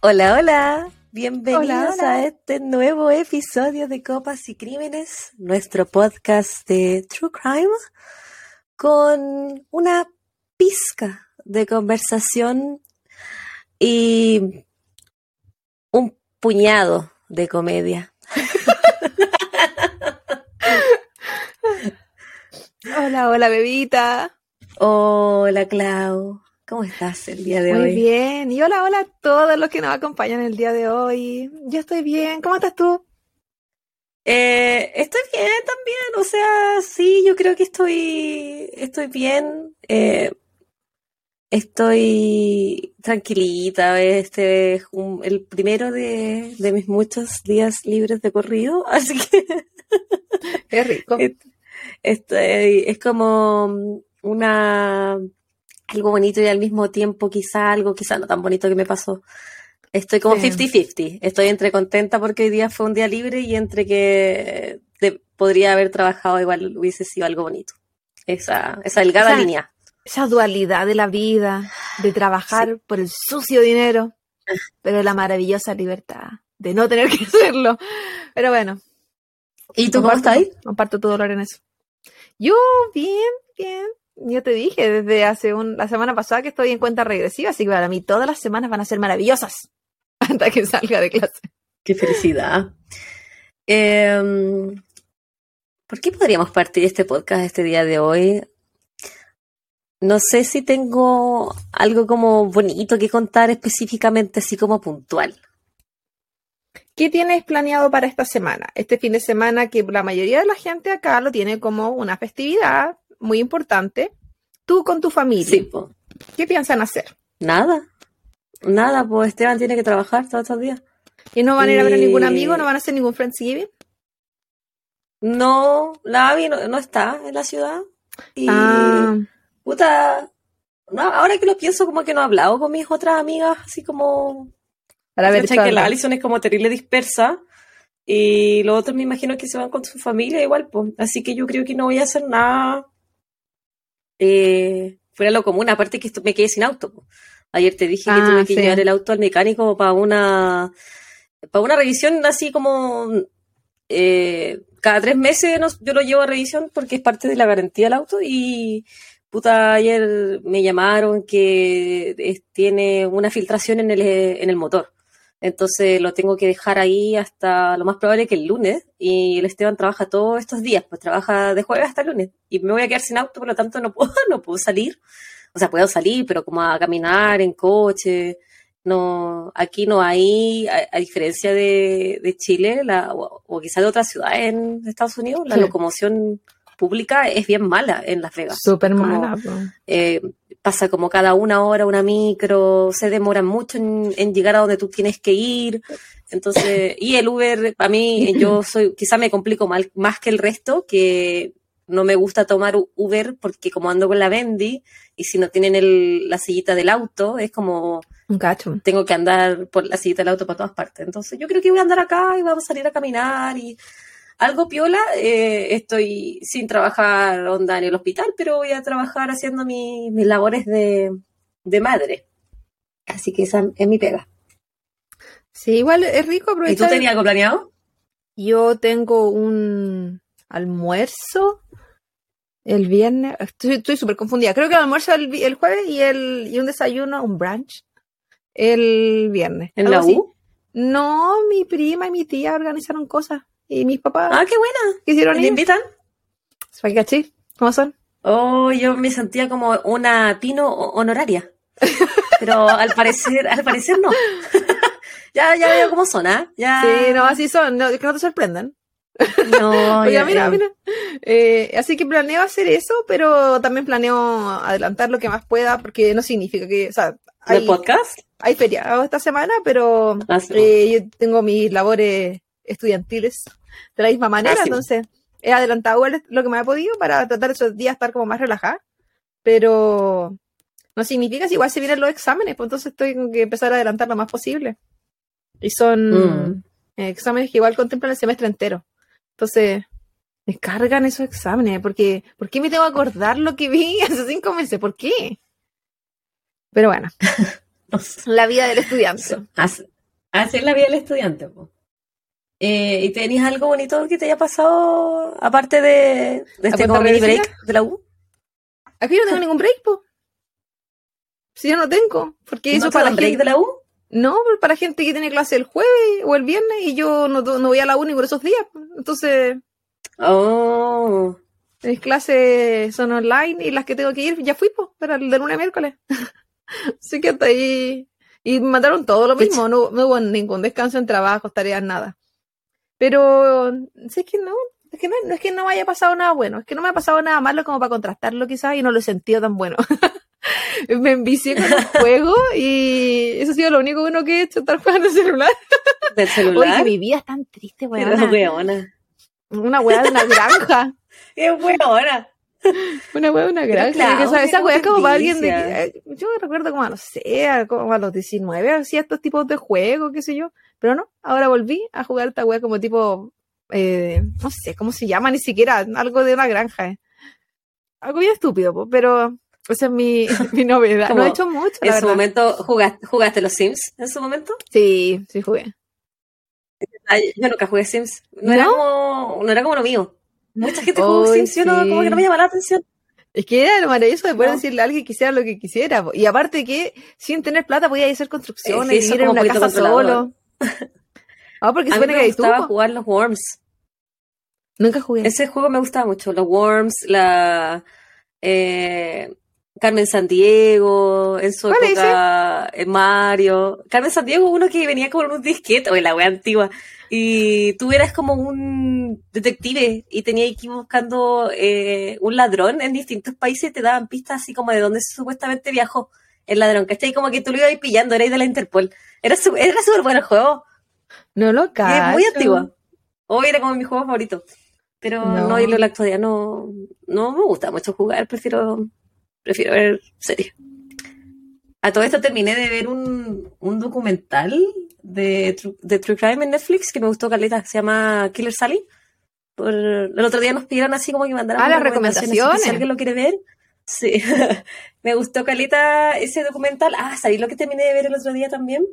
Hola, hola. Bienvenidos a este nuevo episodio de Copas y Crímenes, nuestro podcast de True Crime, con una pizca de conversación y un puñado de comedia. hola, hola, bebita. Hola, Clau. ¿Cómo estás el día de hoy? Muy bien. Y hola, hola a todos los que nos acompañan el día de hoy. Yo estoy bien. ¿Cómo estás tú? Eh, estoy bien también. O sea, sí, yo creo que estoy, estoy bien. Eh, estoy tranquilita. Este es el primero de, de, mis muchos días libres de corrido. Así que. Es rico. Estoy, es como una algo bonito y al mismo tiempo quizá algo quizá no tan bonito que me pasó. Estoy como 50-50. Estoy entre contenta porque hoy día fue un día libre y entre que podría haber trabajado igual hubiese sido algo bonito. Esa, esa delgada línea. Esa dualidad de la vida, de trabajar por el sucio dinero, pero la maravillosa libertad de no tener que hacerlo. Pero bueno. ¿Y tú cómo estás ahí? Comparto tu dolor en eso. Yo, bien, bien yo te dije desde hace un, la semana pasada que estoy en cuenta regresiva, así que para mí todas las semanas van a ser maravillosas hasta que salga de clase. Qué felicidad. Em, ¿Por qué podríamos partir este podcast este día de hoy? No sé si tengo algo como bonito que contar específicamente, así como puntual. ¿Qué tienes planeado para esta semana? Este fin de semana que la mayoría de la gente acá lo tiene como una festividad, muy importante. Tú con tu familia. Sí, ¿Qué piensan hacer? Nada. Nada, pues Esteban tiene que trabajar todos estos días. ¿Y no van a ir a ver a ningún amigo? ¿No van a hacer ningún Friendsgiving? No, la Abby no, está en la ciudad. Y, ah. puta, ahora que lo pienso, como que no he hablado con mis otras amigas, así como... Para ver, que la Alison es como terrible dispersa. Y los otros me imagino que se van con su familia igual, pues. Así que yo creo que no voy a hacer nada eh, fuera lo común, aparte que me quedé sin auto. Ayer te dije que ah, tuve que llevar el auto al mecánico para una, para una revisión así como eh, cada tres meses yo lo llevo a revisión porque es parte de la garantía del auto y puta, ayer me llamaron que tiene una filtración en el, en el motor. Entonces lo tengo que dejar ahí hasta lo más probable que el lunes. Y el Esteban trabaja todos estos días, pues trabaja de jueves hasta el lunes. Y me voy a quedar sin auto, por lo tanto no puedo, no puedo salir. O sea, puedo salir, pero como a caminar en coche. No, aquí no hay, a, diferencia de, de Chile, la, o, quizás de otras ciudades en Estados Unidos, la locomoción pública es bien mala en Las Vegas. Súper mala. Eh, pasa como cada una hora una micro, se demora mucho en, llegar a donde tú tienes que ir. Entonces, y el Uber, para mí, yo soy, quizá me complico mal, más que el resto, que no me gusta tomar Uber porque como ando con la Bendy y si no tienen el, la sillita del auto, es como... Un cacho. Tengo que andar por la sillita del auto para todas partes. Entonces yo creo que voy a andar acá y vamos a salir a caminar y algo piola, eh, estoy sin trabajar onda en el hospital, pero voy a trabajar haciendo mis labores de, madre. Así que esa es mi pega. Sí, igual es rico aprovechar. ¿Y tú tenías algo planeado? Yo tengo un almuerzo el viernes. Estoy súper confundida. Creo que el almuerzo el, el jueves y, el, y un desayuno, un brunch, el viernes. ¿En la U? No, mi prima y mi tía organizaron cosas y mis papás. Ah, qué buena. Quisieron ¿Te invitan? ¿Caché? ¿Cómo son? Oh, yo me sentía como una pino honoraria. Pero al parecer, al parecer no. ya, ya veo cómo son, ¿ah? Ya... Sí, no, así son. No, que no te sorprendan. No, Oiga, mira, mira. Eh, así que planeo hacer eso, pero también planeo adelantar lo que más pueda, porque no significa que, o sea, hay, podcast? Hay feriado esta semana, pero ah, eh, yo tengo mis labores estudiantiles de la misma manera, entonces he adelantado lo que me ha podido para tratar esos días estar como más relajada, pero no significa que igual se vienen los exámenes, pues entonces tengo que empezar a adelantar lo más posible. Y son mm. exámenes que igual contemplan el semestre entero. Entonces, me cargan esos exámenes, porque ¿por qué me tengo que acordar lo que vi hace cinco meses? ¿Por qué? Pero bueno, la vida del estudiante. Así, es la vida del estudiante. Eh, ¿Y tenías algo bonito que te haya pasado aparte de, de este mini break de la U? Aquí no tengo ningún break, po. Si yo no tengo, porque eso para la break de la U. No, para gente que tiene clase el jueves o el viernes y yo no, no voy a la uni por esos días. Entonces. Oh. Mis clases son online y las que tengo que ir ya fui, pues, para el de lunes a miércoles. Así que hasta ahí. Y me mandaron todo lo mismo, no, no, hubo ningún descanso en trabajo, tareas, nada. Pero, es que no, es que no, no, es que no me haya pasado nada bueno, es que no me ha pasado nada malo como para contrastarlo quizás y no lo he sentido tan bueno. me envicié con el juego y eso ha sido lo único bueno que he hecho, estar jugando el celular. ¿Del celular? Oye, mi vida es tan triste, weona. weona. Una weá de una granja. es weona. Una weá de una granja. esa weá es como para alguien de... Eh, yo recuerdo como, no sé, como a los 19 hacía estos tipos de juegos, qué sé yo. Pero no, ahora volví a jugar esta weá como tipo... Eh, no sé cómo se llama, ni siquiera algo de una granja. Eh. Algo bien estúpido, pero esa es mi, mi novedad. no he hecho mucho. ¿En su momento jugaste, jugaste los Sims? ¿En su momento? Sí, sí jugué. Yo nunca jugué Sims. No, Era, como, no era como lo mío. Mucha gente jugó Sims, yo no, como que no me llama la atención. Es que era lo maravilloso de poder decirle a alguien que quisiera lo que quisiera. Y aparte que sin tener plata podía hacer construcciones, y vivir en una casa solo. Ah, porque a mí me gustaba jugar los Worms. Nunca jugué. Ese juego me gustaba mucho. Los Worms, la... Eh, Carmen Sandiego, en su época, eh, Mario. Carmen Sandiego, uno que venía con un disquete, o la wea antigua, y tú eras como un detective y tenías que ir buscando eh, un ladrón en distintos países y te daban pistas así como de dónde supuestamente viajó el ladrón, ¿cachai? Como que tú lo ibas pillando, erais de la Interpol. Era súper era bueno el juego. No lo cacho. Es muy antiguo. Hoy era como mi juego favorito. Pero no, no en la actualidad no, no me gusta mucho jugar, prefiero prefiero ver series. A todo esto terminé de ver un, un documental de, de, True Crime en Netflix que me gustó caleta, se llama Killer Sally. Por, el otro día nos pidieron así como que mandaran ah, las recomendaciones. Si alguien lo quiere ver. Sí, me gustó caleta ese documental. Ah, ¿sabéis lo que terminé de ver el otro día también?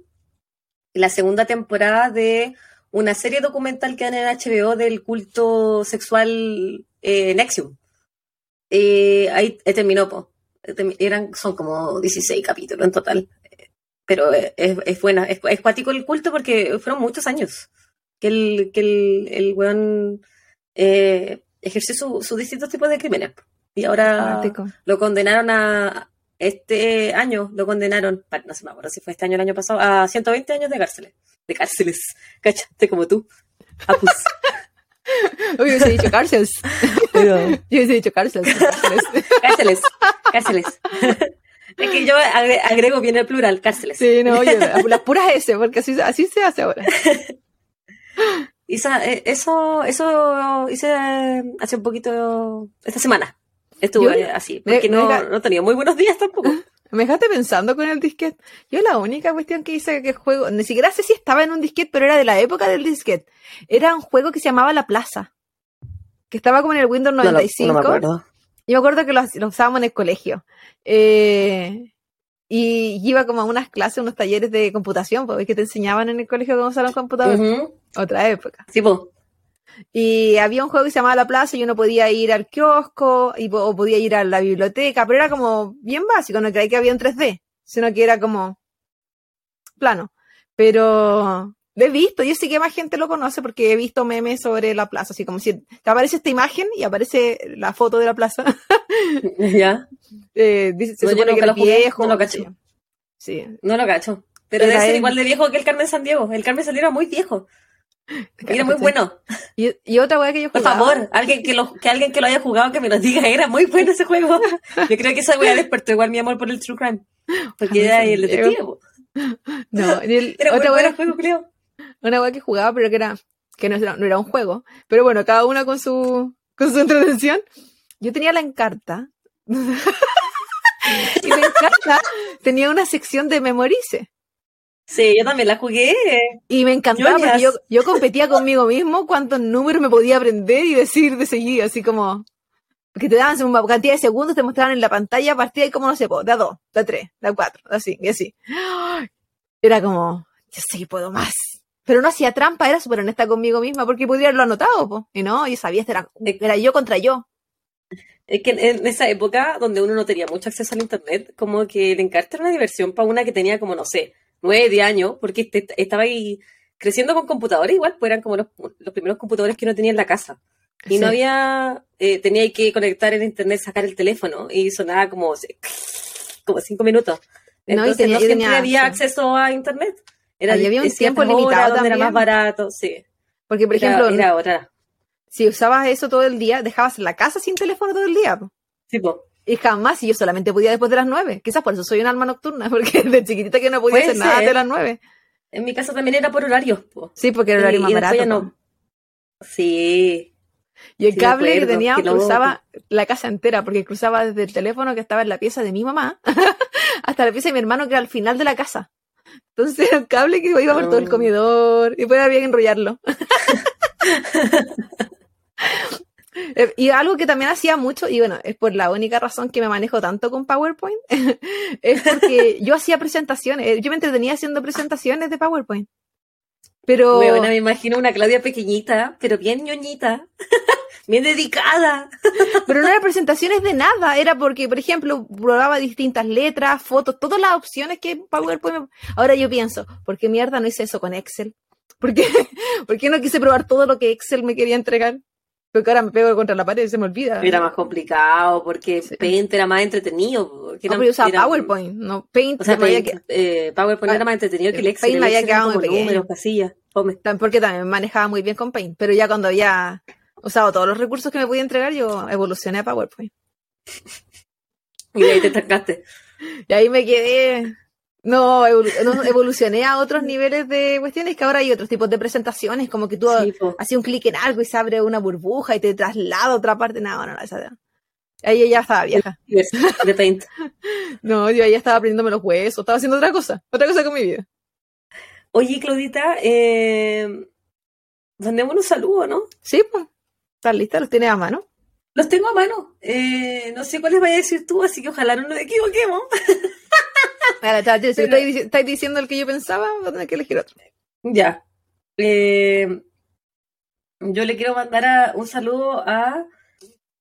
La segunda temporada de una serie documental que dan en HBO del culto sexual eh, Nexium. Eh, ahí terminó, po eran, son como 16 capítulos en total. Pero es, es buena, es, es cuático el culto porque fueron muchos años que el, que el, el weón eh, ejerció sus distintos tipos de crímenes. Y ahora lo condenaron a, este año lo condenaron, no sé, me acuerdo si fue este año o el año pasado, a 120 años de cárceles. De cárceles, cáchate como tú. Apus. Yo hubiese dicho cárceles. Yo hubiese dicho cárceles. Cárceles. Cárceles. Es que yo agrego bien el plural, cárceles. Sí, no, oye, las puras S, porque así, así se hace ahora. Eh, eso, eso hice hace un poquito, esta semana. Estuve así, porque no, no tenía muy buenos días tampoco. Me dejaste pensando con el disquete. Yo la única cuestión que hice que juego, ni siquiera sé si estaba en un disquete, pero era de la época del disquete. Era un juego que se llamaba La Plaza. Que estaba como en el Windows 95. No, me acuerdo. Yo me acuerdo que lo, usábamos en el colegio. Eh, y iba como a unas clases, unos talleres de computación, porque que te enseñaban en el colegio cómo usar un computador. Otra época. Sí, pues. Y había un juego que se llamaba La Plaza y uno podía ir al kiosco y, o podía ir a la biblioteca, pero era como bien básico, no creía que había en 3D, sino que era como plano. Pero lo he visto, yo sé que más gente lo conoce porque he visto memes sobre la plaza, así como si te aparece esta imagen y aparece la foto de la plaza. ya. Eh, dice, se supone que era viejo. No lo cacho. Sí. No lo cacho. Pero debe ser igual de viejo que el Carmen San Diego. El Carmen San Diego era muy viejo. Era muy bueno. Y, otra weá que yo jugaba. Por favor, alguien que, lo, que alguien que lo haya jugado que me lo diga. Era muy bueno ese juego. Yo creo que esa weá despertó igual mi amor por el True Crime. Porque era el detective. No, el, era otra juego, creo. Una weá que jugaba, pero que era, que no era, no era un juego. Pero bueno, cada una con su, con su entretención. Yo tenía la encarta. y la encarta tenía una sección de memorice. Sí, yo también la jugué. Y me encantaba porque yo, yo competía conmigo mismo cuántos números me podía aprender y decir de seguir, así como que te daban una cantidad de segundos, te mostraban en la pantalla partida y como no sé, da dos, da tres, da cuatro, así, y así. Era como, yo sé que puedo más. Pero no hacía trampa, era súper honesta conmigo misma porque podría haberlo anotado, po. y no, yo sabía, era, era yo contra yo. Es que en esa época, donde uno no tenía mucho acceso al internet, como que el encarte era una diversión para una que tenía como, no sé, nueve, diez años, porque este, estaba ahí creciendo con computadores igual, pues eran como los, primeros computadores que uno tenía en la casa. Y no había, eh, tenía que conectar el internet, sacar el teléfono, y sonaba como, como cinco minutos. Entonces no, siempre había acceso a internet. Era, había un tiempo limitado donde era más barato, sí. Porque, por ejemplo, era otra si usabas eso todo el día, dejabas la casa sin teléfono todo el día. Sí, po. Y jamás, y yo solamente podía después de las nueve. Quizás por eso soy un alma nocturna, porque de chiquitita que no podía hacer nada de las nueve. En mi casa también era por horarios, po. Sí, porque era horario más barato. No... Sí. Y el cable que tenía cruzaba la casa entera, porque cruzaba desde el teléfono que estaba en la pieza de mi mamá hasta la pieza de mi hermano que era al final de la casa. Entonces era el cable que iba por todo el comedor y podía bien enrollarlo. Eh, y algo que también hacía mucho, y bueno, es por la única razón que me manejo tanto con PowerPoint, es porque yo hacía presentaciones, eh, yo me entretenía haciendo presentaciones de PowerPoint. Pero. Bueno, me imagino una Claudia pequeñita, pero bien ñoñita, bien dedicada. pero no eran presentaciones de nada, era porque, por ejemplo, probaba distintas letras, fotos, todas las opciones que PowerPoint. Ahora yo pienso, ¿por qué mierda no hice eso con Excel? ¿Por qué, ¿Por qué no quise probar todo lo que Excel me quería entregar? Porque ahora me pego contra la pared y se me olvida. Era más complicado porque Paint era más entretenido. no, usaba PowerPoint, no Paint. O sea, eh, PowerPoint era más entretenido que el Excel. Paint me había quedado muy números, casillas. Porque también manejaba muy bien con Paint, pero ya cuando había usado todos los recursos que me podía entregar, yo evolucioné a PowerPoint. y ahí te estancaste. y ahí me quedé no, evolucioné a otros niveles de cuestiones que ahora hay otros tipos de presentaciones, como que tú haces un clic en algo y se abre una burbuja y te traslada a otra parte. No, no, no, esa Ahí ya estaba vieja. De paint. no, yo ya estaba aprendiéndome los huesos, estaba haciendo otra cosa, otra cosa con mi vida. Oye, Claudita, eh, mandemos un saludo, ¿no? Sí, pues. ¿Estás lista? ¿Los tienes a mano? Los tengo a mano. Eh, no sé cuáles vaya a decir tú, así que ojalá no nos equivoquemos. ¿Estáis diciendo el que yo pensaba? Voy a tener que elegir otro. Ya. Eh, yo le quiero mandar un saludo a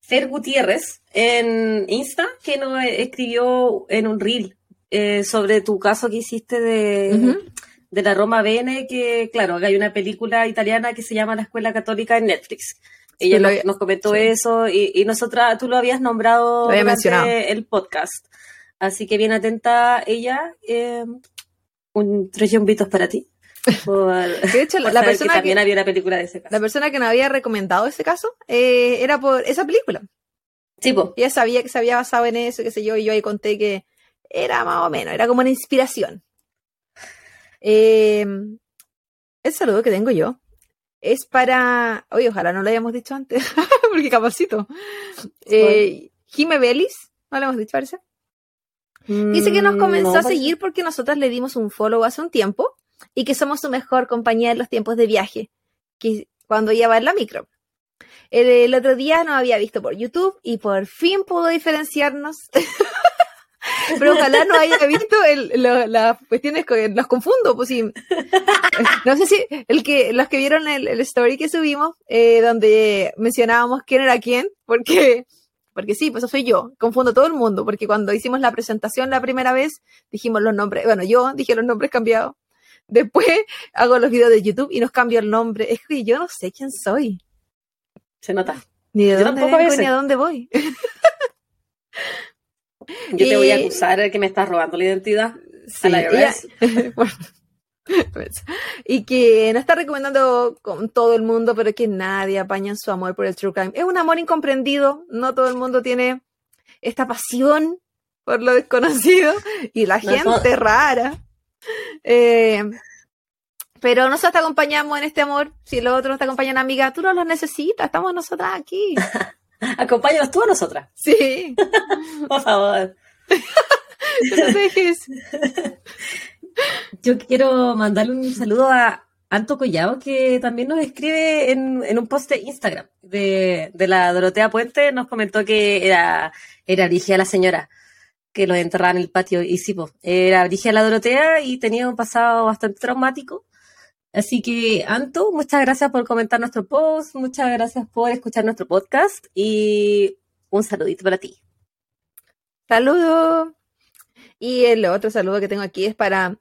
Fer Gutiérrez en Insta, que nos escribió en un reel eh, sobre tu caso que hiciste de, de la Roma Bene, que claro, hay una película italiana que se llama La Escuela Católica en Netflix. Ella nos, comentó eso y, y nosotras, tú lo habías nombrado durante el podcast. Así que bien atenta ella. Eh, un tres yombitos para ti. de hecho, la, persona que también había una película de ese caso. La persona que nos había recomendado ese caso eh, era por esa película. Sí, pues. Ella sabía que se había basado en eso, qué sé yo, y yo ahí conté que era más o menos, era como una inspiración. Eh, el saludo que tengo yo es para. Oye, ojalá no lo hayamos dicho antes, porque capacito. Eh, Jime Belis, no lo hemos dicho, parece. Dice que nos mm, comenzó a seguir porque nosotras le dimos un follow hace un tiempo y que somos su mejor compañía en los tiempos de viaje, que cuando ella va en la micro. El, otro día nos había visto por YouTube y por fin pudo diferenciarnos. Pero ojalá no haya visto las cuestiones que los confundo, pues sí. No sé si el que, los que vieron el, story que subimos, eh, donde mencionábamos quién era quién, porque porque sí, pues eso soy yo, confundo todo el mundo, porque cuando hicimos la presentación la primera vez, dijimos los nombres, bueno, yo dije los nombres cambiados. Después hago los videos de YouTube y nos cambio el nombre. Es que yo no sé quién soy. Se nota. Ni de dónde vengo, ni a dónde voy. yo te voy a acusar de que me estás robando la identidad a la bueno, y que no está recomendando con todo el mundo, pero que nadie apaña su amor por el true crime. Es un amor incomprendido, no todo el mundo tiene esta pasión por lo desconocido y la gente rara. Eh, pero nosotros te acompañamos en este amor. Si los otros te acompañan, amiga, tú no los necesitas, estamos nosotras aquí. Acompáñanos tú a nosotras. Sí. por favor. no dejes. Yo quiero mandarle un saludo a Anto Collado, que también nos escribe en, un post de Instagram de, la Dorotea Puente. Nos comentó que era, era la señora que lo enterraba en el patio. Y sí, pues, era Brigia la Dorotea y tenía un pasado bastante traumático. Así que, Anto, muchas gracias por comentar nuestro post, muchas gracias por escuchar nuestro podcast y un saludito para ti. Saludo. Y el otro saludo que tengo aquí es para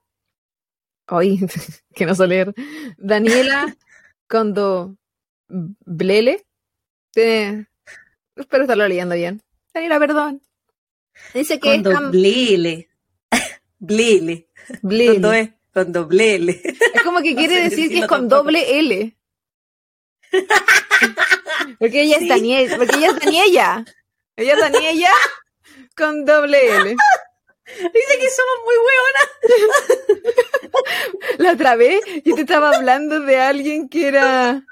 hoy, que no sé leer, Daniela Condo Blele. espero estarlo leyendo bien. Daniela, perdón. Dice que Condo es Blele. Blele. Blele. Con doble L. Es como que quiere decir que es con doble L. porque ella es Daniela, porque ella es Daniela. Ella es Daniela con doble L. Dice que somos muy hueonas. La otra vez yo te estaba hablando de alguien que era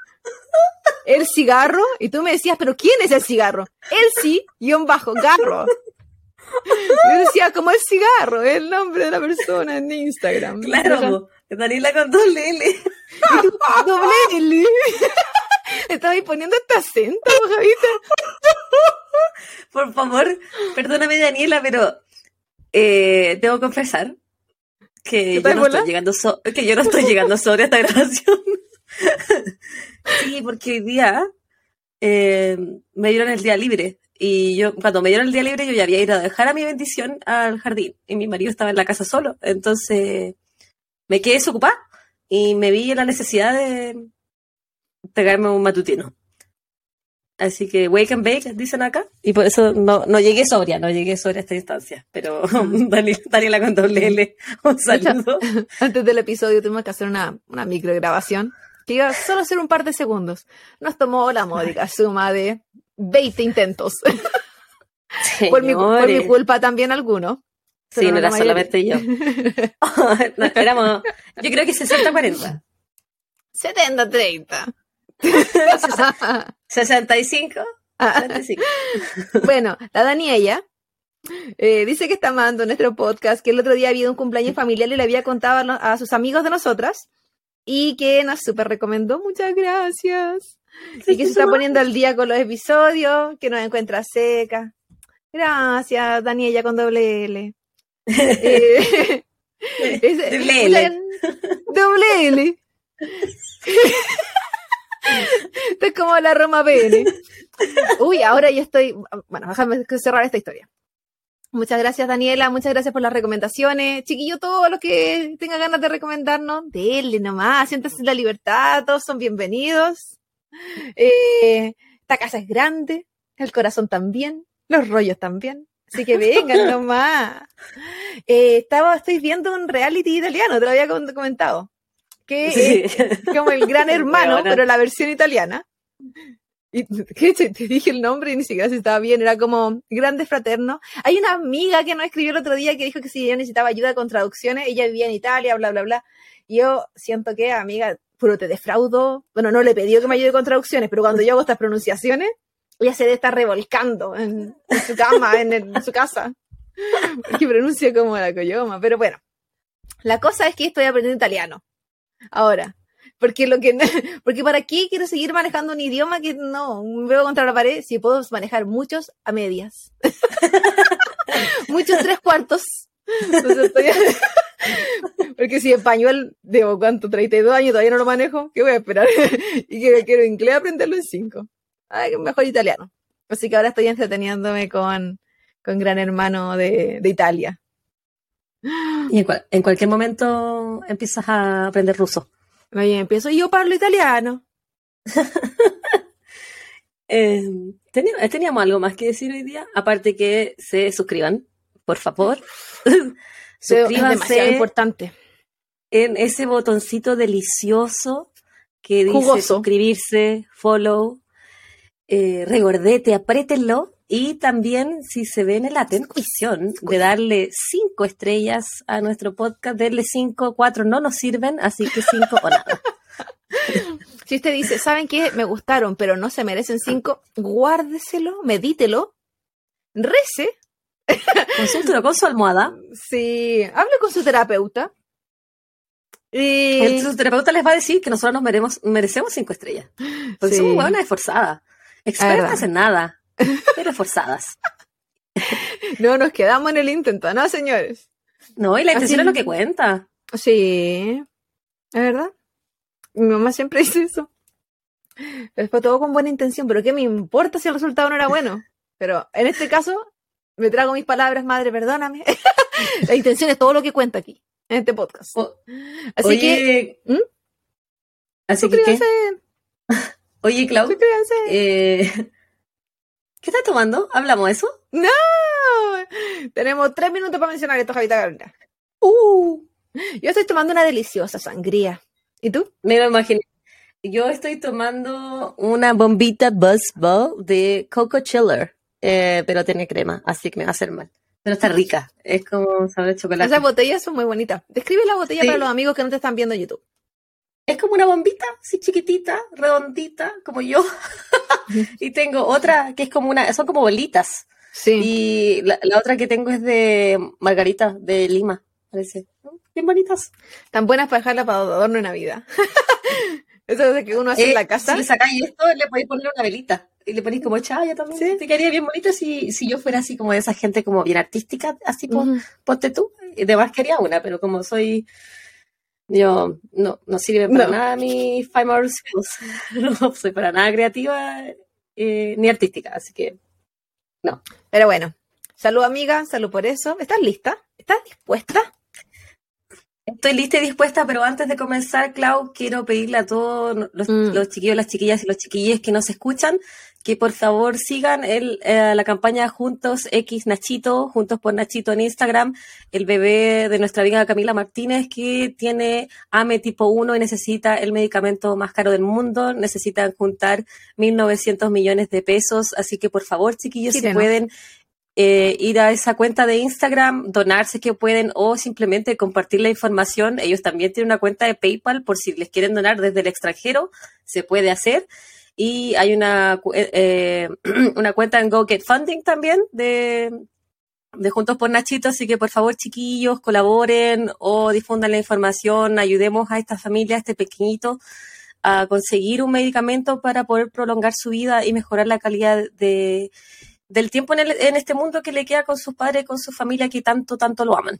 el cigarro y tú me decías, pero ¿quién es el cigarro? El sí, guion bajo, garro. Yo decía, como el cigarro, el nombre de la persona en Instagram. Claro, Daniela con doble L. doble L. Estabais poniendo este acento, Javita. Por favor, perdóname, Daniela, pero eh, tengo que confesar que yo no estoy llegando que yo no estoy llegando sobre esta grabación. sí, porque hoy día eh, me dieron el día libre. Y yo, cuando me dieron el día libre, yo ya había ido a dejar a mi bendición al jardín. Y mi marido estaba en la casa solo. Entonces, me quedé desocupada y me vi en la necesidad de pegarme un matutino. Así que wake and bake, dicen acá. Y por eso no, no llegué sobria, no llegué sobre esta instancia. Pero Daniela con doble L, un saludo. Antes del episodio tuvimos que hacer una, una micro grabación que iba solo a ser un par de segundos. Nos tomó la módica suma de 20 intentos. por, mi, culpa también alguno. Sí, no, era solamente yo. éramos, yo creo que 60-40. 70-30. 65. bueno, la Daniela eh, dice que está amando nuestro podcast, que el otro día había un cumpleaños familiar y le había contado a, sus amigos de nosotras y que nos super recomendó. Muchas gracias. Y que se está poniendo al día con los episodios, que nos encuentra seca. Gracias, Daniela con doble L. Eh, doble L. Doble L. Esto es como la Roma BN. Uy, ahora yo estoy. Bueno, déjame cerrar esta historia. Muchas gracias, Daniela. Muchas gracias por las recomendaciones. Chiquillo, todos los que tengan ganas de recomendarnos, denle nomás. Siéntense la libertad. Todos son bienvenidos. Eh, esta casa es grande. El corazón también. Los rollos también. Así que vengan nomás. Eh, estaba, estoy viendo un reality italiano, te lo había comentado que es como el gran hermano, pero la versión italiana. Y te, dije el nombre y ni siquiera si estaba bien, era como Grande Fraterno. Hay una amiga que nos escribió el otro día que dijo que si ella necesitaba ayuda con traducciones, ella vivía en Italia, bla, bla, bla. Y yo siento que, amiga, puro te defraudo. Bueno, no le pedí que me ayude con traducciones, pero cuando yo hago estas pronunciaciones, ella se debe estar revolcando en, su cama, en, su casa. Que pronuncia como la coyoma. Pero bueno, la cosa es que estoy aprendiendo italiano ahora. Porque lo que porque para qué quiero seguir manejando un idioma que no me veo contra la pared si puedo manejar muchos a medias. muchos tres cuartos. Porque si español debo cuánto, 32 años todavía no lo manejo, ¿qué voy a esperar? y que quiero inglés aprenderlo en 5. Ay, mejor italiano. Así que ahora estoy entreteniéndome con, con Gran Hermano de, de Italia. Y en, cualquier momento empiezas a aprender ruso. Ahí empiezo, yo hablo italiano. Eh, teníamos, algo más que decir hoy día, aparte que se suscriban, por favor. Suscríbanse. Es demasiado importante. En ese botoncito delicioso que dice suscribirse, follow, eh, regordete, apriétenlo y también, si se ven en la tentación de darle cinco estrellas a nuestro podcast, darle cinco, cuatro no nos sirven, así que cinco o nada. Si usted dice, ¿saben qué? Me gustaron, pero no se merecen cinco, guárdeselo, medítelo, rece. Consúltelo con su almohada. Sí, hable con su terapeuta. Y... su terapeuta les va a decir que nosotros nos merecemos, merecemos cinco estrellas. Porque somos buenas esforzadas. Expertas en nada, pero esforzadas. No nos quedamos en el intento, ¿no, señores? No, y la intención es lo que cuenta. Sí, es verdad. Mi mamá siempre dice eso. Pero fue todo con buena intención, pero ¿qué me importa si el resultado no era bueno? Pero en este caso, me trago mis palabras, madre, perdóname. la intención es todo lo que cuenta aquí, en este podcast. Así que. ¿Mm? Así que. ¿qué? Oye, Clau. Eh, ¿Qué estás tomando? ¿Hablamos eso? ¡No! Tenemos tres minutos para mencionar esto, Javita Carolina. Uh. Yo estoy tomando una deliciosa sangría. ¿Y tú? Me lo imaginé. Yo estoy tomando una bombita Buzzball de Coco Chiller, eh, pero tiene crema, así que me va a hacer mal. Pero está rica, es como saber chocolate. Esas botellas son muy bonitas. Describe la botella para los amigos que no te están viendo en YouTube. Es como una bombita, así chiquitita, redondita, como yo. y tengo otra que es como una, son como bolitas. Sí. Y la, otra que tengo es de Margarita, de Lima, parece. Bien bonitas. Tan buenas para dejarla para adorno en Navidad. Eso es de que uno hace en la eh, casa. Si le sacáis esto, le podéis poner una velita. Y le ponéis como chaya también. ¿Sí? Te quedaría bien bonito si, si yo fuera así como de esa gente como bien artística, así pues, ponte tú. De más quería una, pero como soy yo no, no sirve para nada mi Five More Skills. No soy para nada creativa eh, ni artística, así que no. Pero bueno, salud amiga, salud por eso. ¿Estás lista? ¿Estás dispuesta? Estoy lista y dispuesta, pero antes de comenzar, Clau, quiero pedirle a todos los, mm. los chiquillos, las chiquillas y los chiquillos que nos escuchan que por favor sigan el, eh, la campaña Juntos X Nachito, Juntos por Nachito en Instagram, el bebé de nuestra amiga Camila Martínez que tiene AME tipo 1 y necesita el medicamento más caro del mundo, necesitan juntar 1.900 millones de pesos, así que por favor chiquillos, si pueden eh, ir a esa cuenta de Instagram, donarse que pueden o simplemente compartir la información. Ellos también tienen una cuenta de PayPal por si les quieren donar desde el extranjero, se puede hacer y hay una, eh, eh, una cuenta en Go Get Funding también de, de Juntos por Nachito, así que por favor chiquillos colaboren o difundan la información, ayudemos a esta familia, a este pequeñito, a conseguir un medicamento para poder prolongar su vida y mejorar la calidad de, del tiempo en, el, en este mundo que le queda con sus padres, con su familia que tanto, tanto lo aman.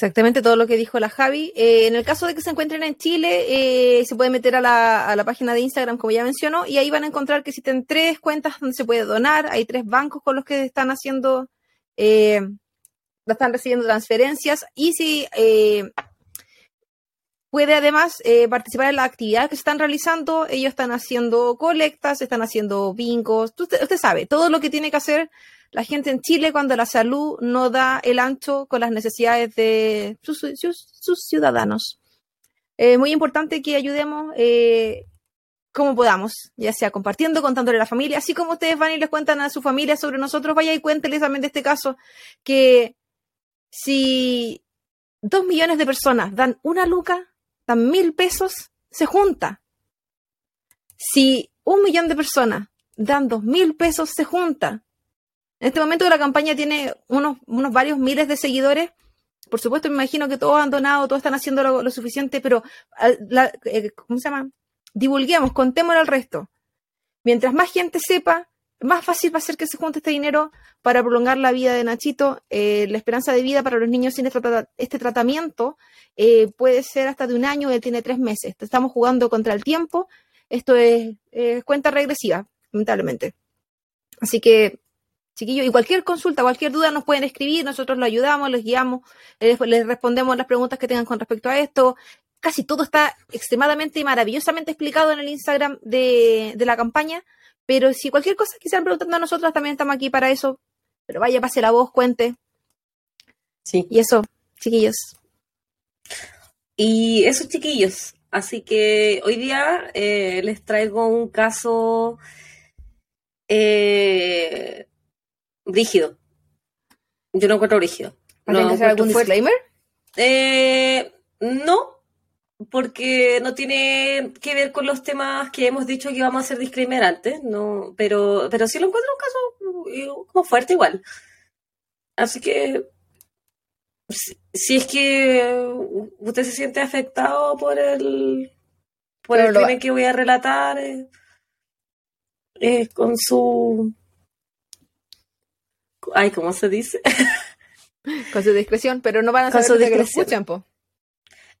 Exactamente todo lo que dijo la Javi. Eh, en el caso de que se encuentren en Chile, eh, se puede meter a la, a la, página de Instagram, como ya mencionó, y ahí van a encontrar que existen tres cuentas donde se puede donar. Hay tres bancos con los que están haciendo, eh, están recibiendo transferencias. Y si eh, puede además participar en las actividades que se están realizando, ellos están haciendo colectas, están haciendo bingos. Usted, usted sabe, todo lo que tiene que hacer la gente en Chile cuando la salud no da el ancho con las necesidades de sus, ciudadanos. Es muy importante que ayudemos eh, como podamos, ya sea compartiendo, contándole a la familia, así como ustedes van y les cuentan a su familia sobre nosotros, vaya y cuéntenles también de este caso, que si dos millones de personas dan una luca, dan mil pesos, se junta. Si un millón de personas dan dos mil pesos, se junta. En este momento la campaña tiene unos, varios miles de seguidores. Por supuesto, me imagino que todos han donado, todos están haciendo lo, suficiente, pero eh, ¿cómo se llama? Divulguemos, contémoslo al resto. Mientras más gente sepa, más fácil va a ser que se junte este dinero para prolongar la vida de Nachito. Eh, la esperanza de vida para los niños sin este, este tratamiento eh, puede ser hasta de un año, él tiene tres meses. Estamos jugando contra el tiempo. Esto es cuenta regresiva, lamentablemente. Así que chiquillos, y cualquier consulta, cualquier duda nos pueden escribir, nosotros los ayudamos, les guiamos, les, respondemos las preguntas que tengan con respecto a esto. Casi todo está extremadamente y maravillosamente explicado en el Instagram de, la campaña, pero si cualquier cosa quisieran preguntando a nosotros, también estamos aquí para eso. Pero vaya, pase la voz, cuente. Sí. Y eso, chiquillos. Y eso, chiquillos. Así que hoy día eh, les traigo un caso eh, rígido. Yo no encuentro rígido. No hacer algún disclaimer? Eh, no, porque no tiene que ver con los temas que hemos dicho que íbamos a hacer disclaimer antes, no, pero, pero sí lo encuentro un caso como fuerte igual. Así que si, es que usted se siente afectado por el por el crimen que voy a relatar eh, con su ay cómo se dice con su discreción pero no van a saber que lo escuchan po.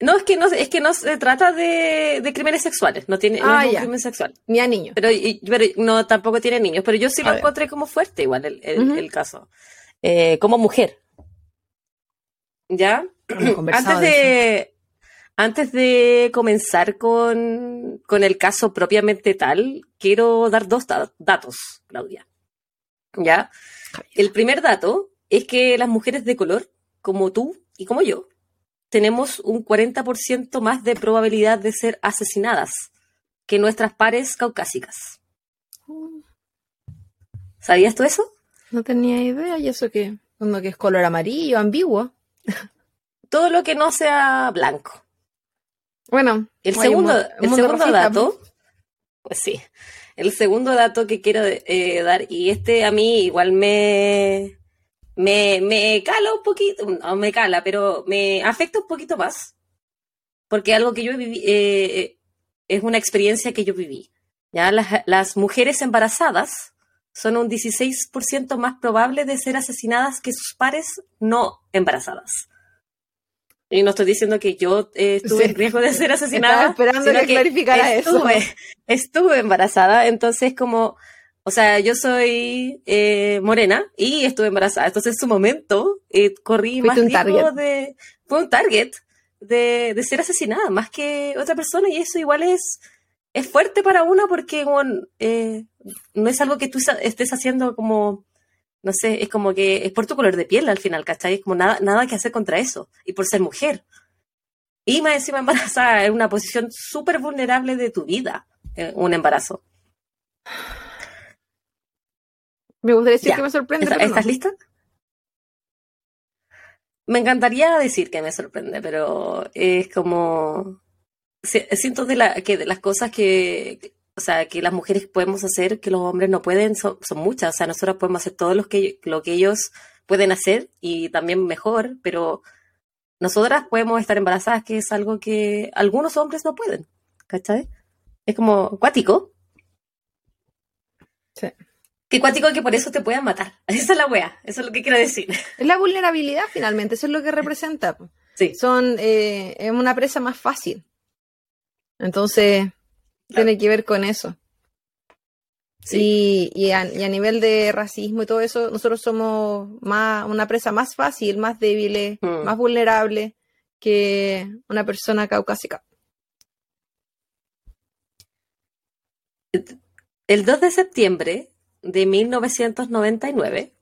No, es que no, es que no se trata de, de crímenes sexuales, no tiene ah, no es un crimen sexual. Ni a niños. Pero, pero, no, tampoco tiene niños, pero yo sí lo encontré como fuerte igual el, el, caso. Eh, como mujer. ¿Ya? Antes de, antes de comenzar con, con, el caso propiamente tal, quiero dar dos datos, Claudia. ¿Ya? El primer dato es que las mujeres de color, como tú y como yo, tenemos un 40% más de probabilidad de ser asesinadas que nuestras pares caucásicas. ¿Sabías tú eso? No tenía idea, y eso que, que es color amarillo, ambiguo. Todo lo que no sea blanco. Bueno, el segundo, el segundo dato, pues sí, el segundo dato que quiero eh, dar, y este a mí igual me, me, me cala un poquito, no me cala, pero me afecta un poquito más, porque algo que yo viví, eh, es una experiencia que yo viví. ¿ya? Las, las mujeres embarazadas son un 16% más probable de ser asesinadas que sus pares no embarazadas. Y no estoy diciendo que yo eh, estuve en riesgo de ser asesinada. Estaba esperando que, clarificara estuve, eso. Estuve embarazada, entonces como o sea, yo soy eh, morena y estuve embarazada. Entonces, en su momento, eh, corrí más riesgo de... Fue un target de, de, ser asesinada, más que otra persona. Y eso igual es, es fuerte para uno porque eh, no es algo que tú estés haciendo como... No sé, es como que es por tu color de piel al final, ¿cachai? Es como nada, nada que hacer contra eso. Y por ser mujer. Y más encima embarazada, en una posición súper vulnerable de tu vida, un embarazo. Me gustaría decir que me sorprende. ¿Estás lista? Me encantaría decir que me sorprende, pero es como. Siento de la, que de las cosas que. O sea, que las mujeres podemos hacer que los hombres no pueden son, muchas. O sea, nosotros podemos hacer todo lo que, lo que ellos pueden hacer y también mejor, pero nosotras podemos estar embarazadas, que es algo que algunos hombres no pueden. ¿Cachai? Es como cuático. Sí. Qué cuático que por eso te puedan matar. Esa es la wea, eso es lo que quiero decir. Es la vulnerabilidad finalmente, eso es lo que representa. Sí. Son, eh, es una presa más fácil. Entonces, tiene que ver con eso. Sí. Y, a, nivel de racismo y todo eso, nosotros somos más, una presa más fácil, más débil, mm. más vulnerable que una persona caucásica. El 2 de septiembre de 1999,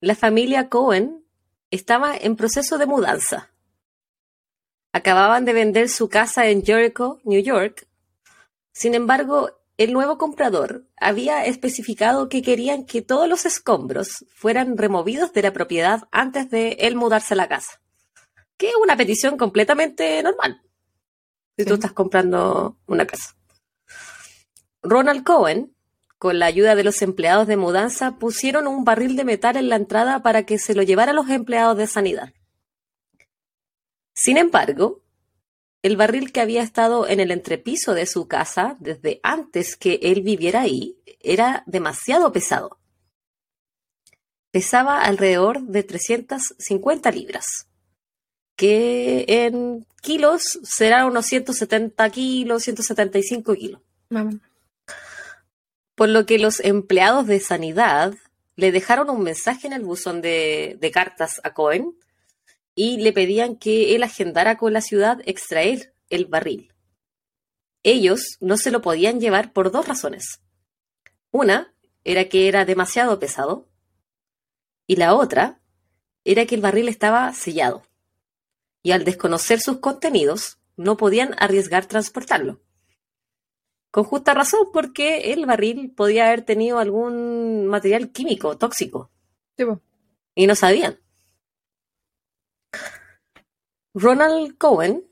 la familia Cohen estaba en proceso de mudanza. Acababan de vender su casa en Jericho, New York. Sin embargo, el nuevo comprador había especificado que querían que todos los escombros fueran removidos de la propiedad antes de él mudarse a la casa. Que es una petición completamente normal si tú estás comprando una casa. Ronald Cohen con la ayuda de los empleados de mudanza, pusieron un barril de metal en la entrada para que se lo llevaran los empleados de sanidad. Sin embargo, el barril que había estado en el entrepiso de su casa desde antes que él viviera ahí era demasiado pesado. Pesaba alrededor de 350 libras, que en kilos será unos 170 kilos, 175 kilos por lo que los empleados de sanidad le dejaron un mensaje en el buzón de, cartas a Cohen y le pedían que él agendara con la ciudad extraer el barril. Ellos no se lo podían llevar por dos razones. Una era que era demasiado pesado y la otra era que el barril estaba sellado y al desconocer sus contenidos no podían arriesgar transportarlo. Con justa razón, porque el barril podía haber tenido algún material químico tóxico. y no sabían. Ronald Cohen,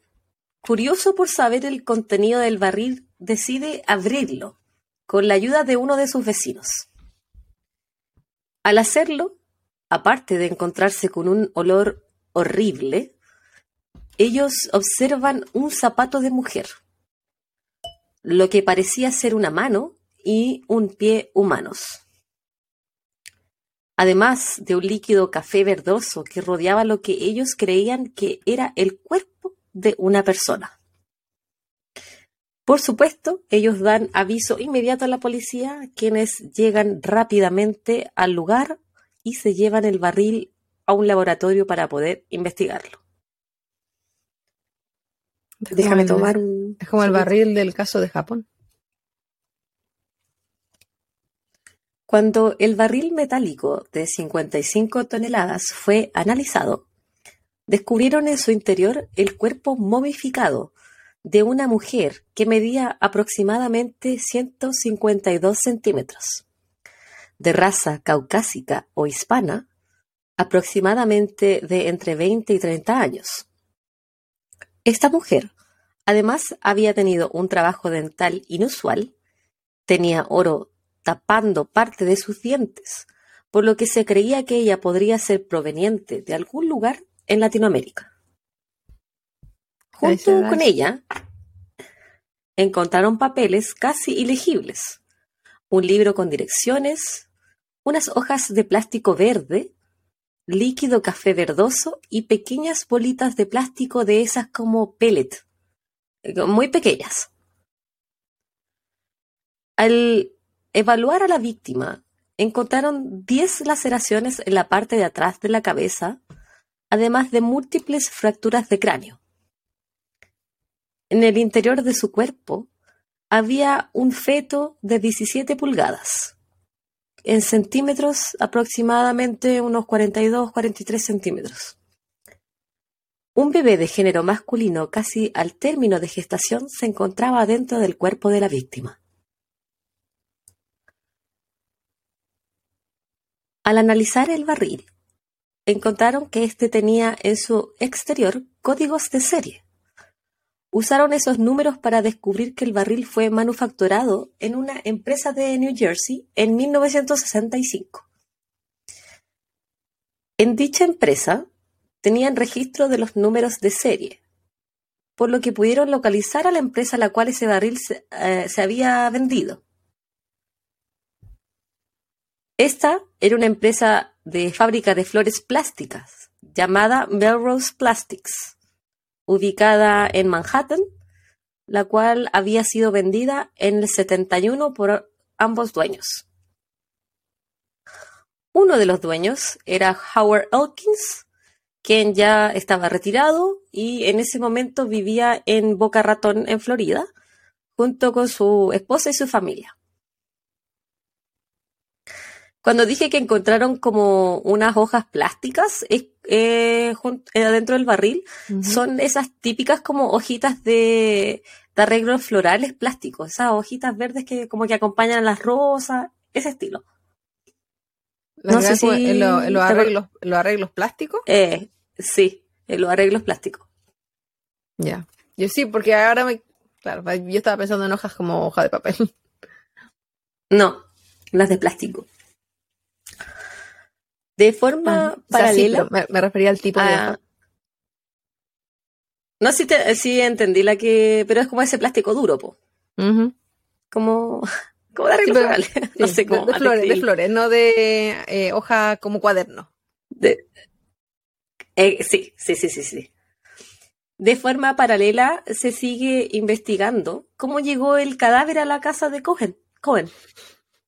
curioso por saber el contenido del barril, decide abrirlo con la ayuda de uno de sus vecinos. Al hacerlo, aparte de encontrarse con un olor horrible, ellos observan un zapato de mujer, lo que parecía ser una mano y un pie humanos. Además de un líquido café verdoso que rodeaba lo que ellos creían que era el cuerpo de una persona. Por supuesto, ellos dan aviso inmediato a la policía, quienes llegan rápidamente al lugar y se llevan el barril a un laboratorio para poder investigarlo. Déjame tomar un... Es como el barril del caso de Japón. Cuando el barril metálico de 55 toneladas fue analizado, descubrieron en su interior el cuerpo momificado de una mujer que medía aproximadamente 152 centímetros, de raza caucásica o hispana, aproximadamente de entre 20 y 30 años. Esta mujer, además, había tenido un trabajo dental inusual, tenía oro tapando parte de sus dientes, por lo que se creía que ella podría ser proveniente de algún lugar en Latinoamérica. Junto con ella, encontraron papeles casi ilegibles, un libro con direcciones, unas hojas de plástico verde líquido café verdoso y pequeñas bolitas de plástico de esas como pellet, muy pequeñas. Al evaluar a la víctima, encontraron 10 laceraciones en la parte de atrás de la cabeza, además de múltiples fracturas de cráneo. En el interior de su cuerpo había un feto de 17 pulgadas en centímetros aproximadamente unos 42-43 centímetros. Un bebé de género masculino casi al término de gestación se encontraba dentro del cuerpo de la víctima. Al analizar el barril, encontraron que éste tenía en su exterior códigos de serie usaron esos números para descubrir que el barril fue manufacturado en una empresa de New Jersey en 1965. En dicha empresa tenían registro de los números de serie, por lo que pudieron localizar a la empresa a la cual ese barril se, eh, se había vendido. Esta era una empresa de fábrica de flores plásticas llamada Melrose Plastics ubicada en Manhattan, la cual había sido vendida en el 71 por ambos dueños. Uno de los dueños era Howard Elkins, quien ya estaba retirado y en ese momento vivía en Boca Ratón, en Florida, junto con su esposa y su familia. Cuando dije que encontraron como unas hojas plásticas eh, eh, adentro del barril, son esas típicas como hojitas de, arreglos florales plásticos, esas hojitas verdes que como que acompañan a las rosas, ese estilo. no sé si en, los arreglos, arreglos plásticos. Eh, sí, en los arreglos plásticos. Ya. Yo sí, porque ahora me. Claro, yo estaba pensando en hojas como hoja de papel. No, las de plástico. De forma ah, paralela. me, refería al tipo de. No, sí, sí entendí la que. Pero es como ese plástico duro, po. Como. Como de arreglo no sé cómo. De, flores, de flores, no de eh, hoja como cuaderno. De, eh, sí, sí, sí, sí, sí. De forma paralela se sigue investigando cómo llegó el cadáver a la casa de Cohen. Cohen.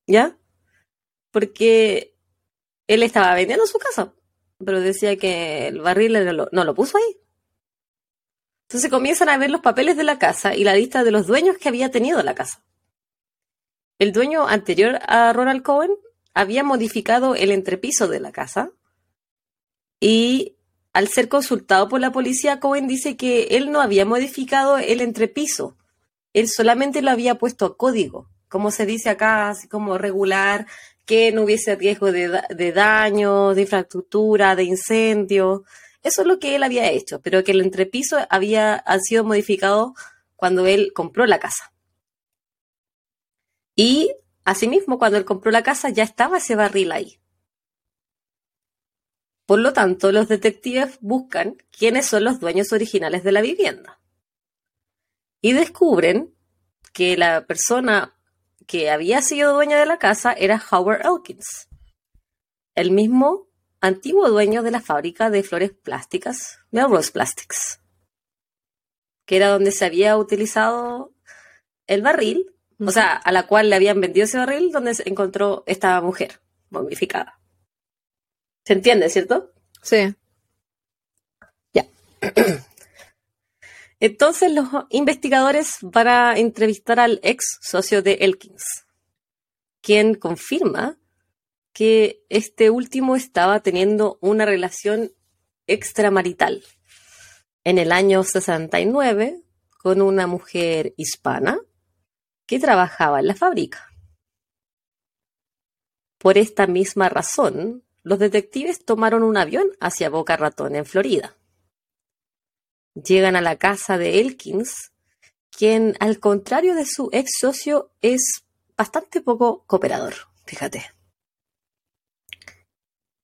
¿Ya? Porque él estaba vendiendo su casa, pero decía que el barril no lo puso ahí. Entonces comienzan a ver los papeles de la casa y la lista de los dueños que había tenido la casa. El dueño anterior a Ronald Cohen había modificado el entrepiso de la casa y al ser consultado por la policía, Cohen dice que él no había modificado el entrepiso, él solamente lo había puesto a código, como se dice acá, así como regular que no hubiese riesgo de, daño, de infraestructura, de incendio. Eso es lo que él había hecho, pero que el entrepiso había sido modificado cuando él compró la casa. Y asimismo, cuando él compró la casa, ya estaba ese barril ahí. Por lo tanto, los detectives buscan quiénes son los dueños originales de la vivienda. Y descubren que la persona que había sido dueña de la casa era Howard Elkins, el mismo antiguo dueño de la fábrica de flores plásticas, Melrose Plastics, que era donde se había utilizado el barril, o sea, a la cual le habían vendido ese barril donde se encontró esta mujer momificada. ¿Se entiende, cierto? Sí. Ya. Entonces los investigadores van a entrevistar al ex socio de Elkins, quien confirma que este último estaba teniendo una relación extramarital en el año 69 con una mujer hispana que trabajaba en la fábrica. Por esta misma razón, los detectives tomaron un avión hacia Boca Ratón, en Florida. Llegan a la casa de Elkins, quien, al contrario de su ex socio, es bastante poco cooperador, fíjate.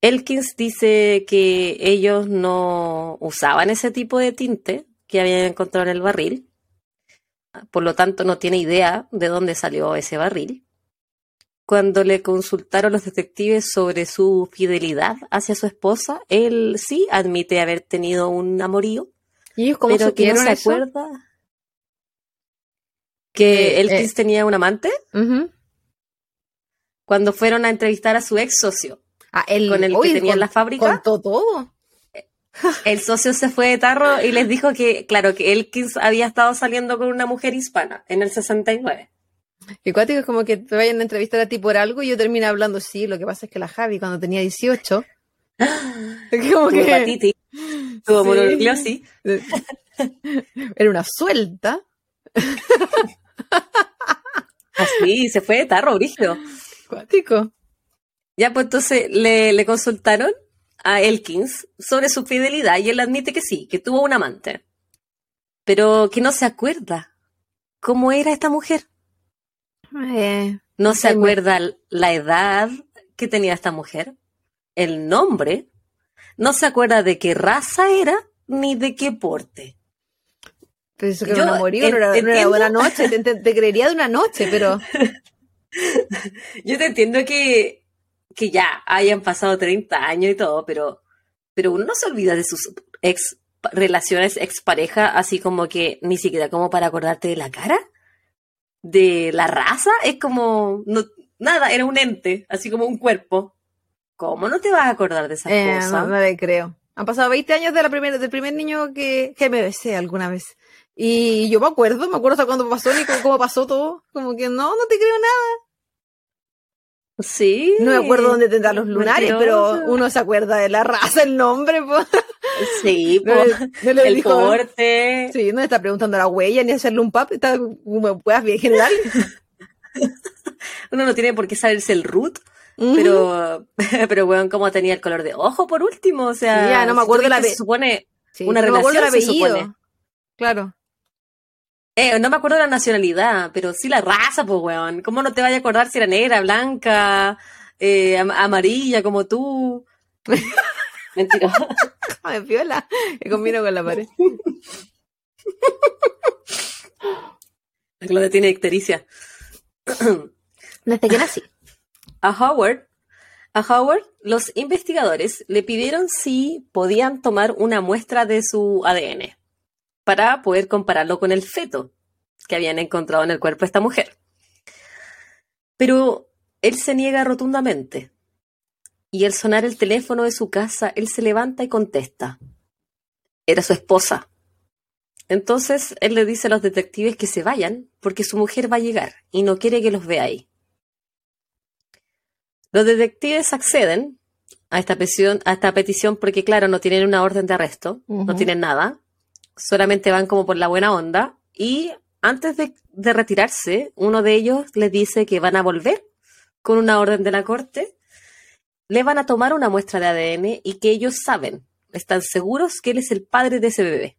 Elkins dice que ellos no usaban ese tipo de tinte que habían encontrado en el barril, por lo tanto no tiene idea de dónde salió ese barril. Cuando le consultaron los detectives sobre su fidelidad hacia su esposa, él sí admite haber tenido un amorío, ¿Y cómo pero que no se acuerda que él eh, tenía un amante cuando fueron a entrevistar a su ex socio ah, con el que tenía la fábrica. Contó todo. El socio se fue de tarro y les dijo que, claro, que Elkins había estado saliendo con una mujer hispana en el 69. Y cuático es como que te vayan a entrevistar a ti por algo y yo termino hablando, sí, lo que pasa es que la Javi cuando tenía 18... como que... Tuvo sí. Era una suelta. Así, se fue de tarro, brígido. Cuático. Ya, pues entonces le, le consultaron a Elkins sobre su fidelidad y él admite que sí, que tuvo un amante, pero que no se acuerda cómo era esta mujer. Eh, no se acuerda la edad que tenía esta mujer, el nombre, no se acuerda de qué raza era ni de qué porte. Pero eso que Yo, no era, era, buena noche, te, creería de una noche, pero... Yo te entiendo que que ya hayan pasado 30 años y todo, pero, pero uno no se olvida de sus ex relaciones, ex pareja, así como que ni siquiera como para acordarte de la cara, de la raza, es como, no, nada, era un ente, así como un cuerpo. ¿Cómo no te vas a acordar de esa eh, cosa? No, le creo. Han pasado 20 años de la primera, del primer niño que, que me besé alguna vez. Y yo me acuerdo, me acuerdo hasta cuándo pasó ni cómo pasó todo. Como que no, no te creo nada. Sí. No me acuerdo dónde tendrá los lunares, pero uno se acuerda de la raza, el nombre, pues. Sí, pues. el porte. Sí, no le está preguntando la huella ni hacerle un pap, está como puedas bien general. uno no tiene por qué saberse el root. Pero, pero bueno, como tenía el color de ojo por último, o sea, ya, no me acuerdo la se supone una relación, se supone. Claro. Eh, no me acuerdo la nacionalidad, pero sí la raza, pues, weón. ¿Cómo no te vaya a acordar si era negra, blanca, eh, amarilla, como tú? Mentira. Ay, piola. Que combino con la pared. Claudia tiene ictericia. Desde que nací. A Howard, a Howard, los investigadores le pidieron si podían tomar una muestra de su ADN para poder compararlo con el feto que habían encontrado en el cuerpo de esta mujer. Pero él se niega rotundamente. Y al sonar el teléfono de su casa, él se levanta y contesta. Era su esposa. Entonces él le dice a los detectives que se vayan porque su mujer va a llegar y no quiere que los vea ahí. Los detectives acceden a esta petición, a esta petición porque, claro, no tienen una orden de arresto, no tienen nada, solamente van como por la buena onda y antes de, retirarse, uno de ellos les dice que van a volver con una orden de la corte, le van a tomar una muestra de ADN y que ellos saben, están seguros que él es el padre de ese bebé,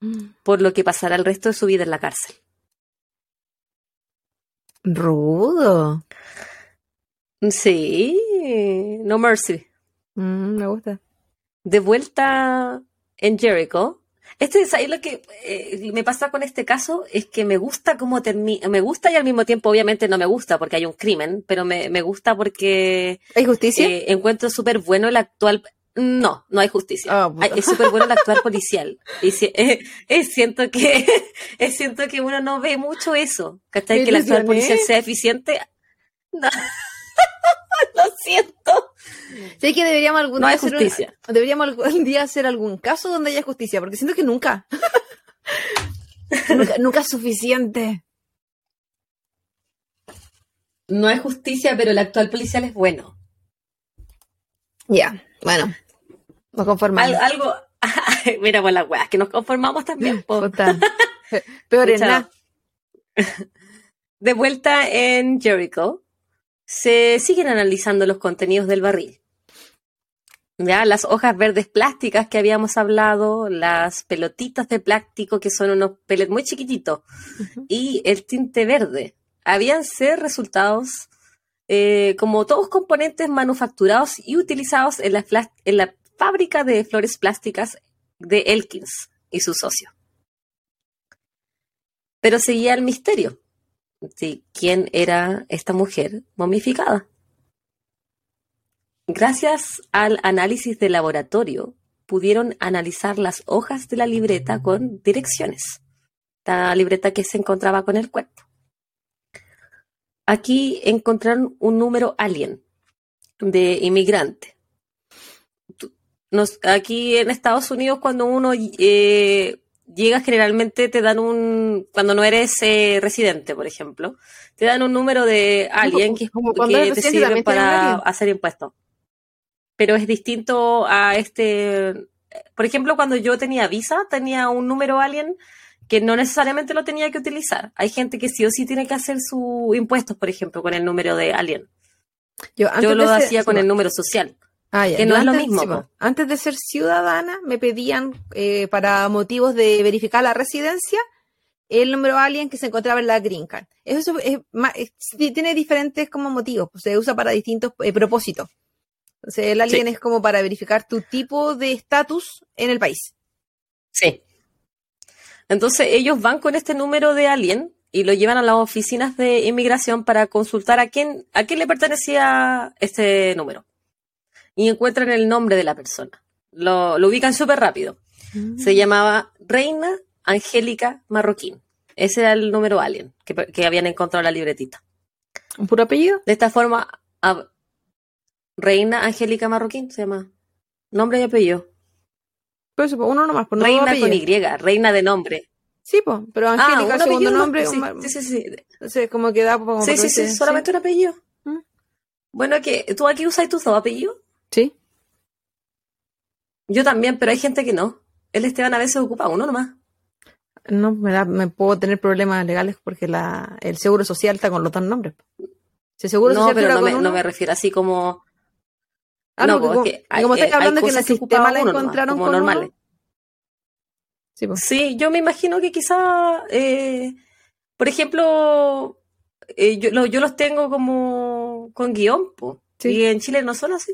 mm. por lo que pasará el resto de su vida en la cárcel. Rudo. Sí, no mercy. Mm, me gusta. de vuelta en Jericho. Este es ahí lo que eh, me pasa con este caso es que me gusta cómo termina, me gusta y al mismo tiempo obviamente no me gusta porque hay un crimen, pero me, gusta porque hay justicia. Eh, encuentro súper bueno el actual. No, no hay justicia. Ah, es súper bueno el actual policial. Y eh, siento que siento que uno no ve mucho eso. ¿Cachai? Que el actual policial sea eficiente. No. Lo siento. Sé que deberíamos algún día hacer deberíamos algún día hacer algún caso donde haya justicia, porque siento que nunca. nunca, es suficiente. No hay justicia, pero el actual policial es bueno. Ya, bueno. Nos conformamos. algo. Mira, por las weas, que nos conformamos también. Peor en nada. De vuelta en Jericho, se siguen analizando los contenidos del barril. Ya, las hojas verdes plásticas que habíamos hablado, las pelotitas de plástico que son unos pellets muy chiquititos y el tinte verde habían ser resultados eh, como todos componentes manufacturados y utilizados en la, en la fábrica de flores plásticas de Elkins y su socio. Pero seguía el misterio de quién era esta mujer momificada. Gracias al análisis de laboratorio, pudieron analizar las hojas de la libreta con direcciones, la libreta que se encontraba con el cuerpo. Aquí encontraron un número alien de inmigrante. aquí en Estados Unidos, cuando uno eh, llegas generalmente te dan un, cuando no eres eh, residente, por ejemplo, te dan un número de alguien que, que te sirve para hacer impuestos. Pero es distinto a este, por ejemplo, cuando yo tenía visa, tenía un número alguien que no necesariamente lo tenía que utilizar. Hay gente que sí o sí tiene que hacer sus impuestos, por ejemplo, con el número de alguien. Yo, lo hacía con el número social. Ah, que no, es lo mismo. antes de ser ciudadana, me pedían eh, para motivos de verificar la residencia el número alien que se encontraba en la Green Card. Eso es, tiene diferentes como motivos, pues, se usa para distintos eh, propósitos. Entonces, el alien es como para verificar tu tipo de estatus en el país. Sí. Entonces, ellos van con este número de alien y lo llevan a las oficinas de inmigración para consultar a quién, a quién le pertenecía este número y encuentran el nombre de la persona. Lo, ubican súper rápido. Mm. Se llamaba Reina Angélica Marroquín. Ese era el número alien que, habían encontrado en la libretita. ¿Un puro apellido? De esta forma, Reina Angélica Marroquín se llama. Nombre y apellido. Pues uno nomás, por Reina con Y, reina de nombre. Sí, pues, pero ah, Angélica, ah, segundo nombre. Sí, sí, sí. Entonces, como que da como Sí, sí, sí, solamente un apellido. ¿Mm? Bueno, que ¿tú aquí usas tus dos apellidos? Sí. Yo también, pero hay gente que no. El Esteban a veces ocupa uno nomás. No, me, da, me puedo tener problemas legales porque la, el seguro social está con los dos nombres. Si seguro no, pero no me, no me, refiero así como. Ah, no, porque como estáis hablando que en el sistema la encontraron como normales. Sí, sí, yo me imagino que quizá, eh, por ejemplo, eh, yo, yo, los tengo como con guion, y en Chile no son así.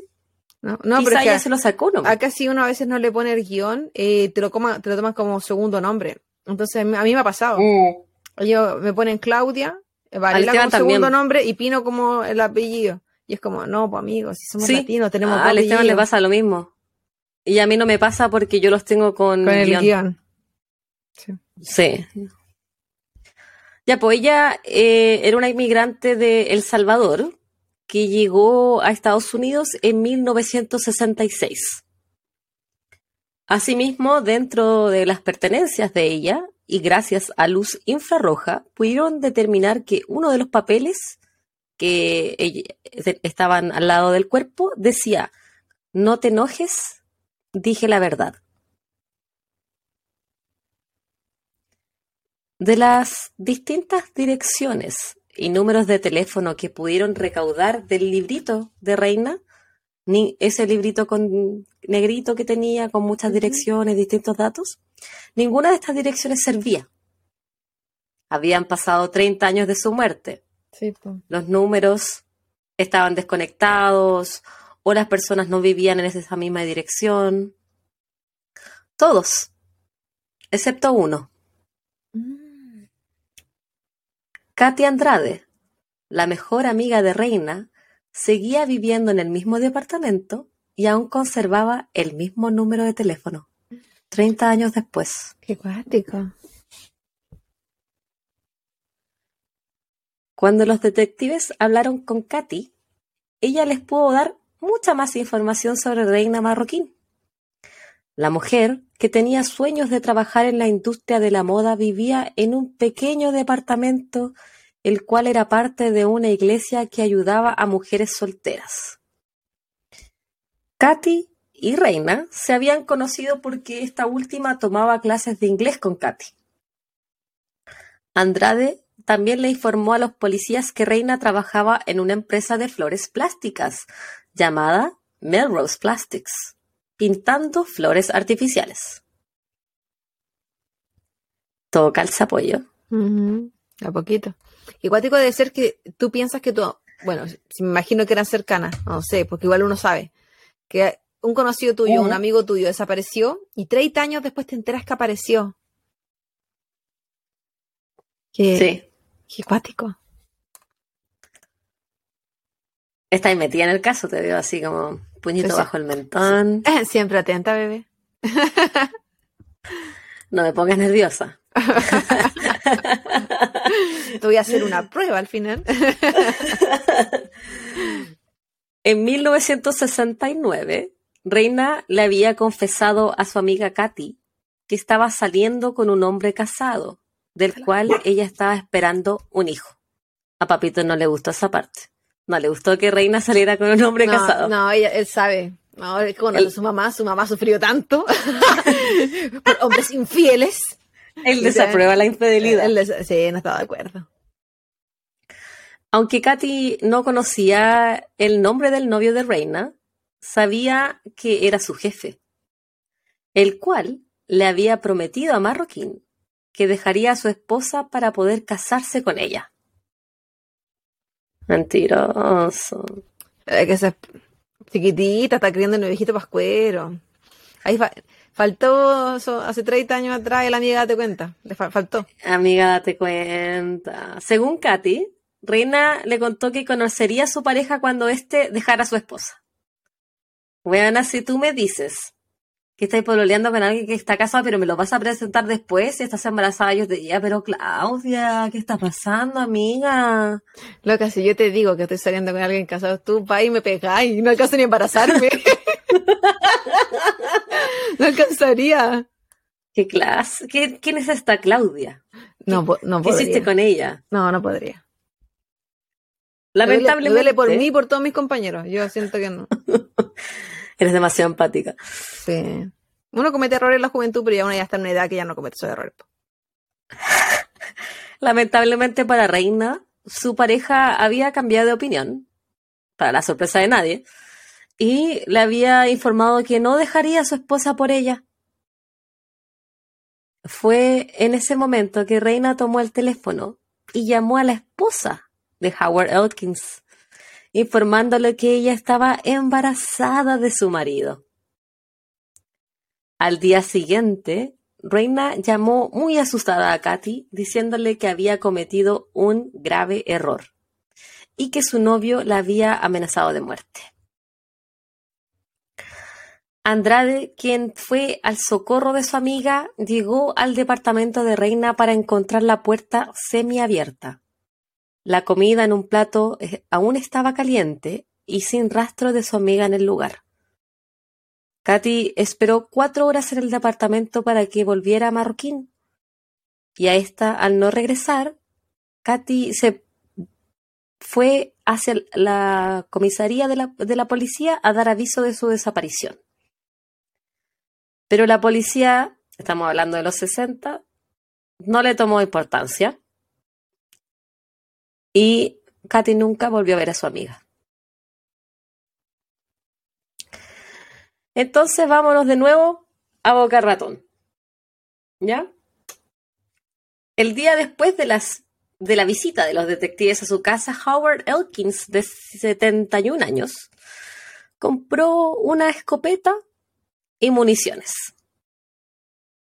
No, no pero ya se lo sacó, ¿no? Acá si uno a veces no le pone el guion, eh, te lo coma, te lo toman como segundo nombre. Entonces a mí me ha pasado. Mm. Ellos me ponen Claudia, eh, Varela como segundo nombre y Pino como el apellido. Y es como, no, pues amigos, si somos latinos tenemos A Esteban le pasa lo mismo. Y a mí no me pasa porque yo los tengo con, con el guion. Sí. sí. Ya, pues ella eh, era una inmigrante de El Salvador que llegó a Estados Unidos en 1966. Asimismo, dentro de las pertenencias de ella, y gracias a luz infrarroja, pudieron determinar que uno de los papeles que estaban al lado del cuerpo decía, no te enojes, dije la verdad. De las distintas direcciones y números de teléfono que pudieron recaudar del librito de Reina, ni ese librito con negrito que tenía con muchas direcciones, distintos datos, ninguna de estas direcciones servía. Habían pasado 30 años de su muerte. Los números estaban desconectados o las personas no vivían en esa misma dirección. Todos, excepto uno. Mm. Katy Andrade, la mejor amiga de Reina, seguía viviendo en el mismo departamento y aún conservaba el mismo número de teléfono, 30 años después. Qué cuático. Cuando los detectives hablaron con Katy, ella les pudo dar mucha más información sobre Reina Marroquín. La mujer, que tenía sueños de trabajar en la industria de la moda, vivía en un pequeño departamento, el cual era parte de una iglesia que ayudaba a mujeres solteras. Katy y Reina se habían conocido porque esta última tomaba clases de inglés con Katy. Andrade también le informó a los policías que Reina trabajaba en una empresa de flores plásticas llamada Melrose Plastics pintando flores artificiales. Todo calza apoyo. A poquito. Igual debe ser que tú piensas que tú, bueno, me imagino que eran cercanas, no sé, porque igual uno sabe, que un conocido tuyo, un amigo tuyo desapareció y 30 años después te enteras que apareció. sí. Qué cuático. Está metida en el caso, te veo así como puñito bajo el mentón. Siempre atenta, bebé. No me pongas nerviosa. Te voy a hacer una prueba al final. En 1969, Reina le había confesado a su amiga Katy que estaba saliendo con un hombre casado, del cual ella estaba esperando un hijo. A Papito no le gustó esa parte. No le gustó que Reina saliera con un hombre casado. No, él sabe. No, con su mamá, su mamá sufrió tanto por hombres infieles. Él desaprueba la infidelidad. sí, no estaba de acuerdo. Aunque Katy no conocía el nombre del novio de Reina, sabía que era su jefe, el cual le había prometido a Marroquín que dejaría a su esposa para poder casarse con ella. Mentiroso. Es que esa chiquitita está criando un viejito pascuero. Ahí faltó hace 30 años atrás la amiga date cuenta. Le faltó. Amiga date cuenta. Según Katy, Reina le contó que conocería a su pareja cuando éste dejara a su esposa. Bueno, si tú me dices que estáis pololeando con alguien que está casado, pero me lo vas a presentar después si estás embarazada. Yo te diría, pero Claudia, ¿qué está pasando, amiga? Loca, si yo te digo que estoy saliendo con alguien casado, tú vas y me pegáis y no alcanzo ni a embarazarme. no alcanzaría. ¿Qué clase? ¿Quién es esta Claudia? No, no ¿Qué hiciste con ella? No, no podría. Lamentablemente. Duele, por mí y por todos mis compañeros. Yo siento que no. Eres demasiado empática. Sí. Uno comete errores en la juventud, pero ya uno ya está en una edad que ya no comete esos errores. Lamentablemente para Reina, su pareja había cambiado de opinión, para la sorpresa de nadie, y le había informado que no dejaría a su esposa por ella. Fue en ese momento que Reina tomó el teléfono y llamó a la esposa de Howard Elkins informándole que ella estaba embarazada de su marido. Al día siguiente, Reina llamó muy asustada a Katy diciéndole que había cometido un grave error y que su novio la había amenazado de muerte. Andrade, quien fue al socorro de su amiga, llegó al departamento de Reina para encontrar la puerta semiabierta. La comida en un plato eh, aún estaba caliente y sin rastro de su amiga en el lugar. Katy esperó cuatro horas en el departamento para que volviera a Marroquín. Y a esta, al no regresar, Katy se fue hacia la comisaría de la, de la policía a dar aviso de su desaparición. Pero la policía, estamos hablando de los 60, no le tomó importancia y Katy nunca volvió a ver a su amiga. Entonces vámonos de nuevo a Boca Ratón. ¿Ya? El día después de, las, de la visita de los detectives a su casa, Howard Elkins, de 71 años, compró una escopeta y municiones.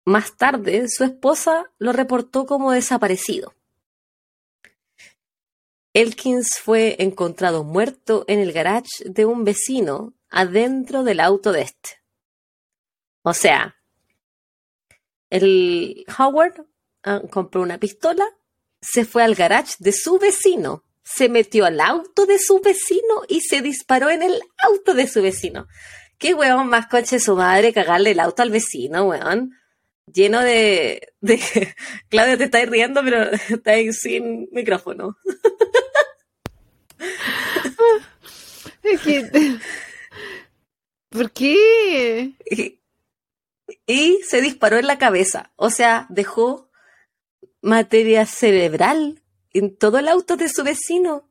Más tarde, su esposa lo reportó como desaparecido. Elkins fue encontrado muerto en el garage de un vecino adentro del auto de este. O sea, el Howard ah, compró una pistola, se fue al garage de su vecino, se metió al auto de su vecino y se disparó en el auto de su vecino. Qué weón más coche su madre cagarle el auto al vecino, weón. Lleno de, de... Claudia, te estáis riendo, pero estáis sin micrófono. ¿Por qué? Y, se disparó en la cabeza. O sea, dejó materia cerebral en todo el auto de su vecino.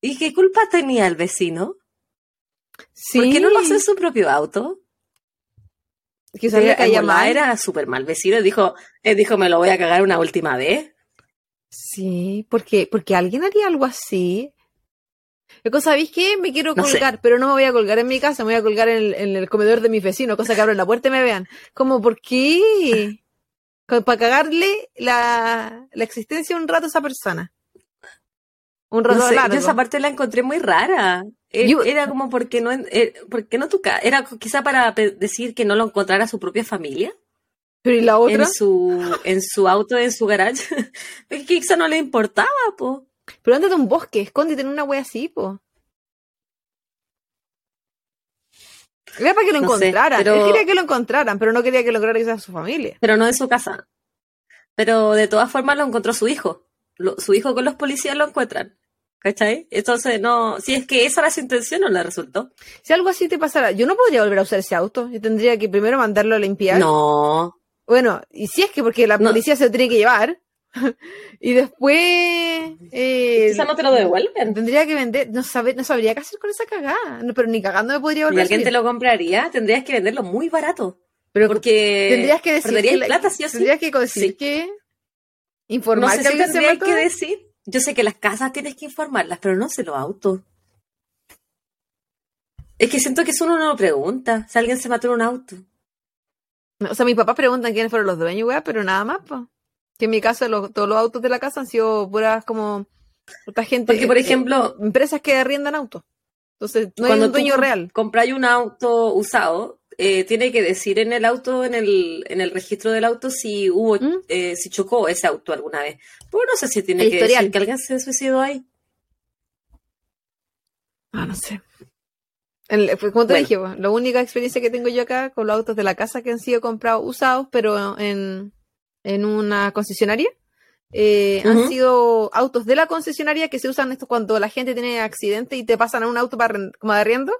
¿Y qué culpa tenía el vecino? Sí. ¿Por qué no lo hace en su propio auto? Que sabía que Era súper mal vecino. Dijo, él dijo, me lo voy a cagar una última vez. Sí, porque, porque alguien haría algo así. ¿sabéis qué? Me quiero colgar, pero no me voy a colgar en mi casa, me voy a colgar en el, comedor de mis vecinos, cosa que abren la puerta y me vean. Como, ¿por qué? Para cagarle la, existencia un rato a esa persona. Un rato largo. Yo esa parte la encontré muy rara. Eh, era como porque no, eh, porque no tu era quizá para decir que no lo encontrara su propia familia. Pero ¿y la otra? En su, en su auto, en su garage. es que quizá no le importaba, po. Pero ándate a un bosque, escóndete en una wea así, po. Era para que lo encontraran. Él quería que lo encontraran, pero no quería que lo encontrara a su familia. Pero no en su casa. Pero de todas formas lo encontró su hijo. su hijo con los policías lo encuentran. ¿Cachai? Entonces, no, si es que esa era su intención, no le resultó. Si algo así te pasara, yo no podría volver a usar ese auto. Yo tendría que primero mandarlo a limpiar. No. Bueno, y si es que porque la policía se lo tiene que llevar, y después. Eh, Quizá no te lo devuelven. Tendría que vender. No, sabe, no sabría qué hacer con esa cagada. pero ni cagando me podría volver. ¿Y alguien te lo compraría? Tendrías que venderlo muy barato. Pero porque. Tendrías que decir. Que plata, sí o sí. Tendrías que decir que. Informar no sé si que decir. Yo sé que las casas tienes que informarlas, pero no sé los autos. Es que siento que eso uno no lo pregunta. Si alguien se mató en un auto. O sea, mis papás preguntan quiénes fueron los dueños, weá, pero nada más, pues. Que en mi casa todos los autos de la casa han sido puras como gente. Porque, por eh, ejemplo, empresas que arriendan autos. Entonces, no hay un dueño real. Compráis un auto usado, eh, tiene que decir en el auto, en el, en el registro del auto, si hubo, ¿Mm? eh, si chocó ese auto alguna vez. Pues no sé si tiene que decir que alguien se suicidó ahí. Ah, no sé. Pues, como te dije, pues, la única experiencia que tengo yo acá con los autos de la casa que han sido comprados usados, pero en, en una concesionaria. Eh, han sido autos de la concesionaria que se usan esto cuando la gente tiene accidente y te pasan a un auto para como de arriendo.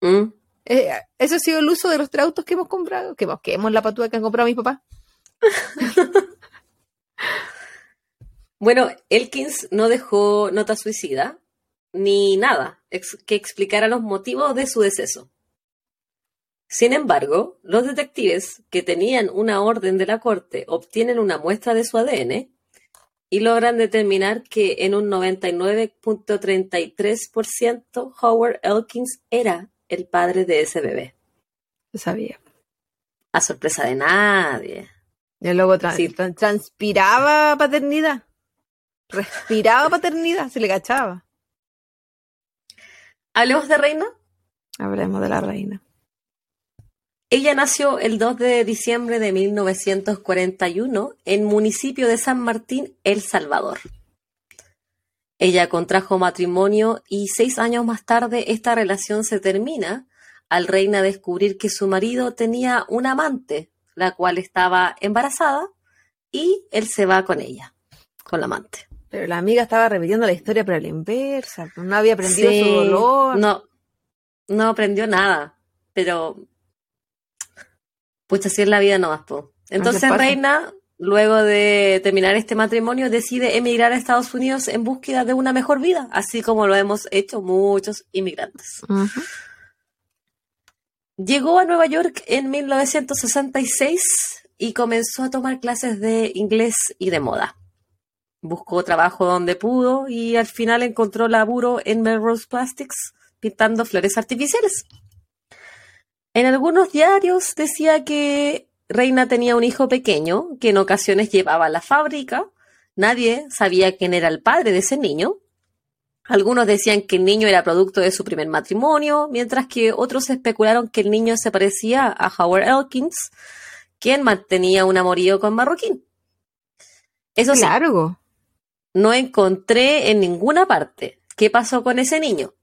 Mm. Eh, ese ha sido el uso de los tres autos que hemos comprado. Que hemos la patúa que han comprado mis papás. bueno, Elkins no dejó nota suicida ni nada que explicara los motivos de su deceso. Sin embargo, los detectives que tenían una orden de la corte obtienen una muestra de su ADN y logran determinar que en un 99.33% Howard Elkins era el padre de ese bebé. Lo sabía. A sorpresa de nadie. Y luego transpiraba paternidad. Respiraba paternidad, se le cachaba. ¿Hablemos de Reina? Hablemos de la Reina. Ella nació el 2 de diciembre de 1941 en municipio de San Martín, El Salvador. Ella contrajo matrimonio y seis años más tarde esta relación se termina al reina descubrir que su marido tenía una amante, la cual estaba embarazada, y él se va con ella, con la amante. Pero la amiga estaba repitiendo la historia pero a la inversa, no había aprendido su dolor. No, no aprendió nada, pero pues así es la vida no más, Entonces Reina, luego de terminar este matrimonio, decide emigrar a Estados Unidos en búsqueda de una mejor vida, así como lo hemos hecho muchos inmigrantes. Llegó a Nueva York en 1966 y comenzó a tomar clases de inglés y de moda. Buscó trabajo donde pudo y al final encontró laburo en Melrose Plastics pintando flores artificiales. En algunos diarios decía que Reina tenía un hijo pequeño que en ocasiones llevaba a la fábrica. Nadie sabía quién era el padre de ese niño. Algunos decían que el niño era producto de su primer matrimonio, mientras que otros especularon que el niño se parecía a Howard Elkins, quien mantenía un amorío con Marroquín. Eso sí, no encontré en ninguna parte qué pasó con ese niño.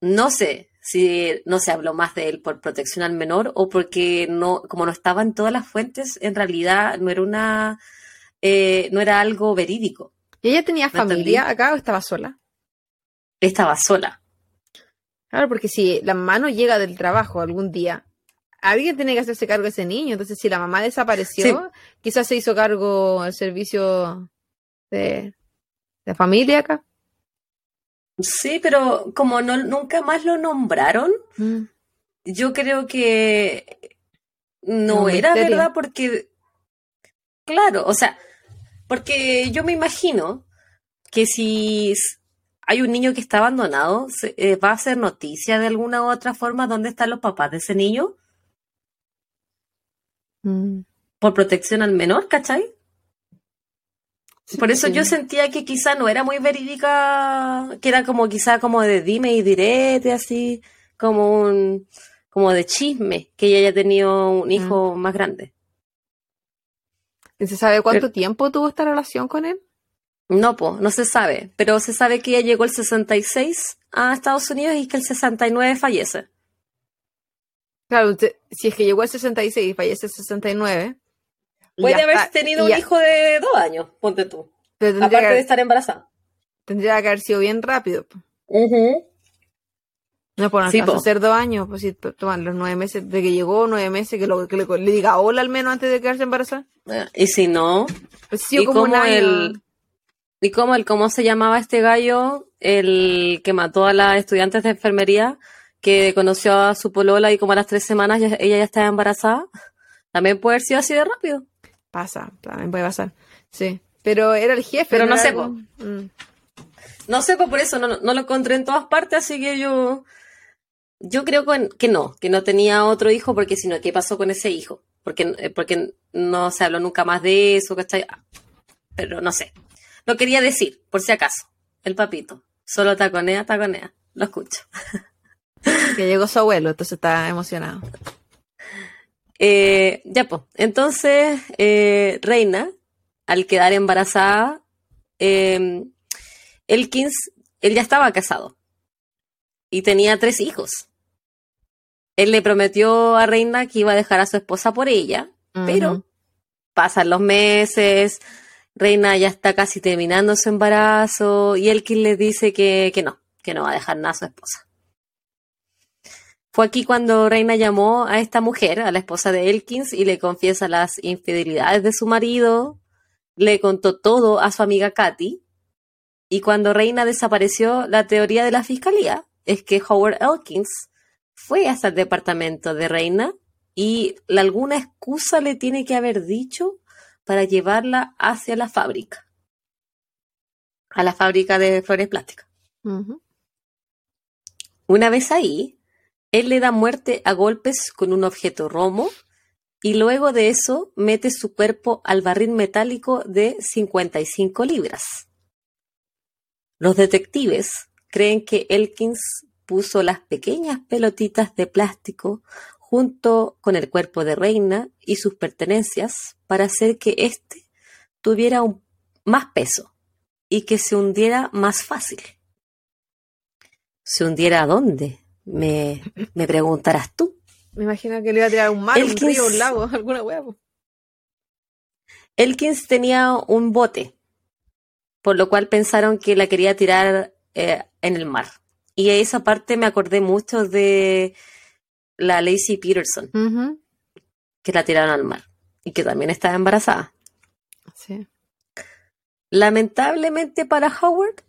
No sé si no se habló más de él por protección al menor o porque no, como no estaba en todas las fuentes, en realidad no era una, eh, no era algo verídico. ¿Y ella tenía familia acá o estaba sola? Estaba sola. Claro, porque si la mamá no llega del trabajo algún día, alguien tiene que hacerse cargo de ese niño. Entonces, si la mamá desapareció, quizás se hizo cargo el servicio de, de familia acá. Sí, pero como no, nunca más lo nombraron, mm. yo creo que no era verdad porque, claro, o sea, porque yo me imagino que si hay un niño que está abandonado, eh, va a ser noticia de alguna u otra forma dónde están los papás de ese niño. Mm. Por protección al menor, ¿cachai? Por eso yo sentía que quizá no era muy verídica, que era como quizá como de dime y direte, así, como un, como de chisme, que ella haya tenido un hijo mm. más grande. ¿Se sabe cuánto tiempo tuvo esta relación con él? No, pues, no se sabe, pero se sabe que ella llegó el 66 a Estados Unidos y que el 69 fallece. Claro, si es que llegó el 66 y fallece el 69, Puede haber tenido un hijo de dos años, ponte tú. Aparte de estar embarazada. Tendría que haber sido bien rápido. No, por sí, hacer dos años, pues si toman los nueve meses de que llegó, nueve meses, que, lo, que le, diga hola al menos antes de quedarse embarazada. Ah, y si no, pues sí, ¿y como el, ¿Y cómo el cómo se llamaba este gallo, el que mató a las estudiantes de enfermería, que conoció a su polola y como a las tres semanas ella ya estaba embarazada? También puede haber sido así de rápido. Pasa, también puede pasar. Sí. Pero era el jefe. Pero no sé, mm. No sé, por eso no, lo encontré en todas partes, así que yo. Yo creo que no, que no tenía otro hijo, porque si no, ¿qué pasó con ese hijo? Porque, eh, porque no se habló nunca más de eso, ¿cachai? Pero no sé. Lo quería decir, por si acaso. El papito. Solo taconea, taconea. Lo escucho. Que llegó su abuelo, entonces está emocionado. Eh, ya, pues. Entonces, eh, Reina, al quedar embarazada, eh, Elkins, él ya estaba casado y tenía tres hijos. Él le prometió a Reina que iba a dejar a su esposa por ella, pero pasan los meses, Reina ya está casi terminando su embarazo y Elkins le dice que, que no, que no va a dejar nada a su esposa. Fue aquí cuando Reina llamó a esta mujer, a la esposa de Elkins, y le confiesa las infidelidades de su marido, le contó todo a su amiga Katy, y cuando Reina desapareció, la teoría de la fiscalía es que Howard Elkins fue hasta el departamento de Reina y alguna excusa le tiene que haber dicho para llevarla hacia la fábrica, a la fábrica de flores plásticas. Una vez ahí, él le da muerte a golpes con un objeto romo y luego de eso mete su cuerpo al barril metálico de 55 libras. Los detectives creen que Elkins puso las pequeñas pelotitas de plástico junto con el cuerpo de Reina y sus pertenencias para hacer que éste tuviera más peso y que se hundiera más fácil. ¿Se hundiera a dónde? Me, me preguntarás tú. Me imagino que le iba a tirar un mar, un río, un lago, alguna huevo. Elkins tenía un bote, por lo cual pensaron que la quería tirar eh, en el mar. Y a esa parte me acordé mucho de la Lacey Peterson, que la tiraron al mar y que también estaba embarazada. Sí. Lamentablemente para Howard,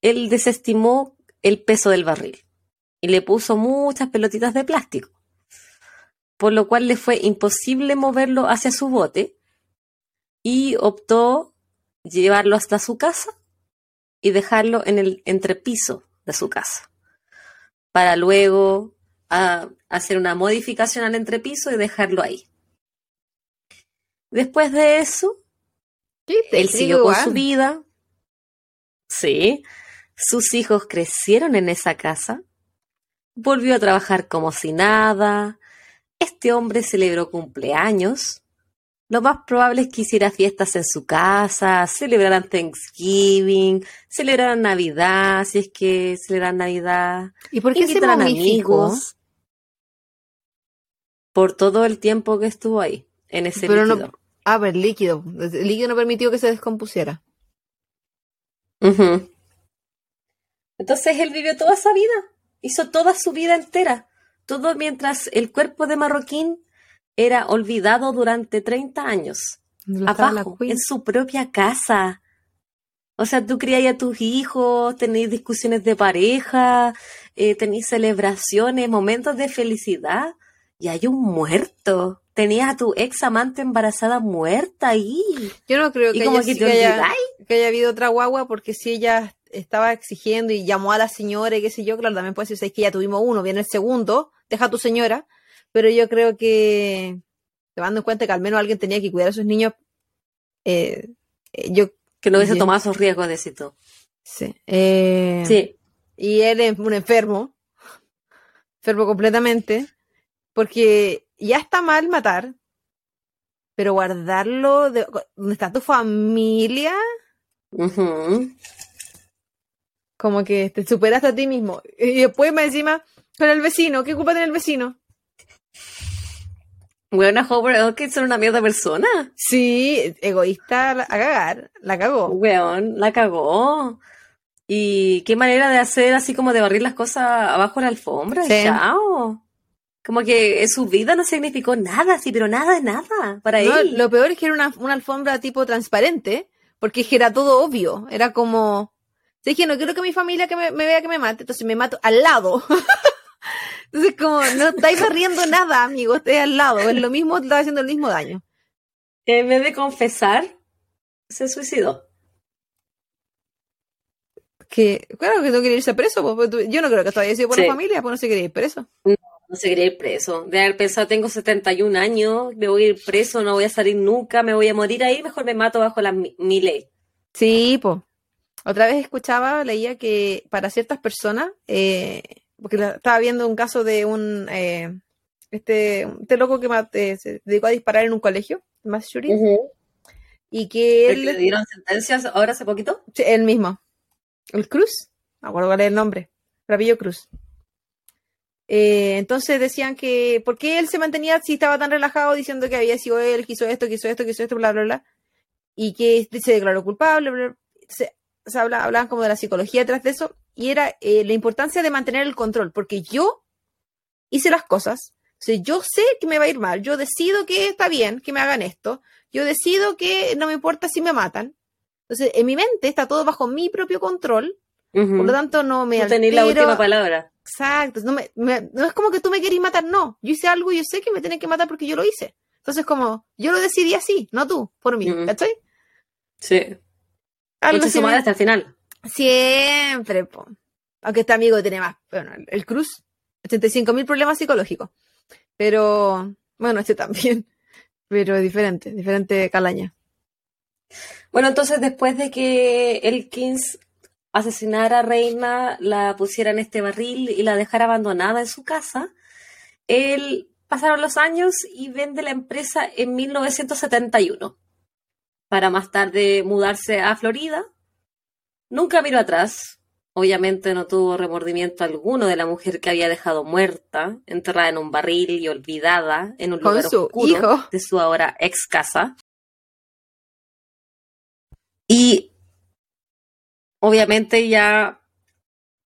él desestimó el peso del barril y le puso muchas pelotitas de plástico, por lo cual le fue imposible moverlo hacia su bote y optó llevarlo hasta su casa y dejarlo en el entrepiso de su casa, para luego hacer una modificación al entrepiso y dejarlo ahí. Después de eso, él siguió con su vida. Sí. Sus hijos crecieron en esa casa. Volvió a trabajar como si nada. Este hombre celebró cumpleaños. Lo más probable es que hiciera fiestas en su casa, celebraran Thanksgiving, celebraran Navidad, si es que celebran Navidad. ¿Y por qué se amigos? Por todo el tiempo que estuvo ahí, en ese Pero líquido. No, ah, pero el líquido. El líquido no permitió que se descompusiera. Entonces él vivió toda esa vida, hizo toda su vida entera, todo mientras el cuerpo de Marroquín era olvidado durante 30 años, abajo, en su propia casa. O sea, tú criáis a tus hijos, tenéis discusiones de pareja, eh, tenéis celebraciones, momentos de felicidad, y hay un muerto. Tenías a tu ex amante embarazada muerta ahí. Yo no creo que, haya, que haya habido otra guagua, porque si ella estaba exigiendo y llamó a la señora y qué sé yo, claro, también puede decir, que ya tuvimos uno, viene el segundo, deja a tu señora, pero yo creo que, tomando en cuenta que al menos alguien tenía que cuidar a sus niños, eh, eh, yo... Que no hubiese tomado esos riesgos de éxito. Sí. Eh, sí. Y él es un enfermo, enfermo completamente, porque ya está mal matar, pero guardarlo de, donde está tu familia como que te superaste a ti mismo. Y después me encima con el vecino, ¿qué culpa tiene el vecino? Bueno, Howard Elkins son una mierda persona. Sí, egoísta a cagar, la cagó. Weón, la cagó. Y qué manera de hacer así como de barrir las cosas abajo de la alfombra. Chao. Como que su vida no significó nada, sí, pero nada de nada para él. Lo peor es que era una, una alfombra tipo transparente, porque era todo obvio. Era como, dije, no quiero que mi familia que me, vea que me mate, entonces me mato al lado. entonces, como, no estáis barriendo nada, amigo, estoy al lado. Es lo mismo, te estaba haciendo el mismo daño. En vez de confesar, se suicidó. Que, claro que no quiere irse preso, pues, yo no creo que esto haya sido por la familia, pues no se quería ir preso. No, no se quería ir preso. De haber pensado, tengo 71 años, me voy a ir preso, no voy a salir nunca, me voy a morir ahí, mejor me mato bajo la, mi ley. Sí, pues. Otra vez escuchaba, leía que para ciertas personas, eh, porque estaba viendo un caso de un eh, este, este loco que eh, se dedicó a disparar en un colegio, Massachusetts, y que él... ¿Le dieron sentencias ahora hace poquito? Sí, él mismo. El Cruz, me acuerdo cuál es el nombre, Rabillo Cruz. entonces decían que, ¿por qué él se mantenía si estaba tan relajado diciendo que había sido él, que hizo esto, que hizo esto, que hizo esto, bla, bla, bla? Y que se declaró culpable, bla, bla se habla, hablaban como de la psicología detrás de eso, y era eh, la importancia de mantener el control, porque yo hice las cosas, o yo sé que me va a ir mal, yo decido que está bien que me hagan esto, yo decido que no me importa si me matan. Entonces, en mi mente está todo bajo mi propio control, por lo tanto no me no la última palabra. Exacto, no, no es como que tú me querís matar, no, yo hice algo y yo sé que me tienen que matar porque yo lo hice. Entonces, como, yo lo decidí así, no tú, por mí, ¿cachai? Sí. Algo su madre hasta el final. Siempre, po. Aunque este amigo tiene más. Bueno, el Cruz, 85 mil problemas psicológicos. Pero, bueno, este también. Pero diferente, diferente calaña. Bueno, entonces después de que Elkins asesinara a Reina, la pusiera en este barril y la dejara abandonada en su casa, él pasaron los años y vende la empresa en 1971 para más tarde mudarse a Florida. Nunca miró atrás. Obviamente no tuvo remordimiento alguno de la mujer que había dejado muerta, enterrada en un barril y olvidada en un lugar oscuro de su ahora ex casa. Y obviamente ya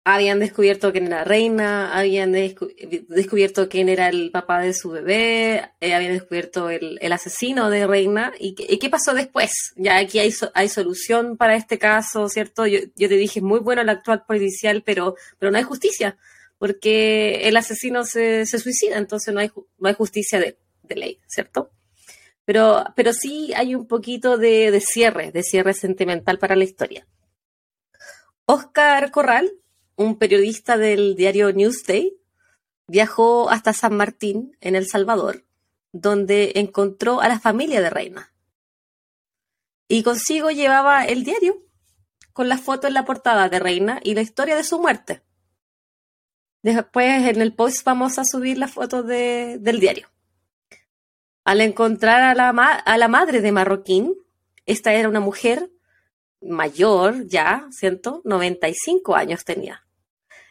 habían descubierto quién era Reina, habían descubierto quién era el papá de su bebé, eh, habían descubierto el, asesino de Reina. ¿Y, qué pasó después? Ya aquí hay, hay solución para este caso, ¿cierto? Yo, te dije, muy bueno el actual policial, pero, pero no hay justicia, porque el asesino se, suicida, entonces no hay, no hay justicia de, ley, ¿cierto? Pero, pero sí hay un poquito de, de cierre, de cierre sentimental para la historia. Oscar Corral un periodista del diario Newsday viajó hasta San Martín, en El Salvador, donde encontró a la familia de Reina. Y consigo llevaba el diario con la foto en la portada de Reina y la historia de su muerte. Después en el post vamos a subir la foto del diario. Al encontrar a la, a la madre de Marroquín, esta era una mujer mayor ya, ¿cierto? 95 años tenía.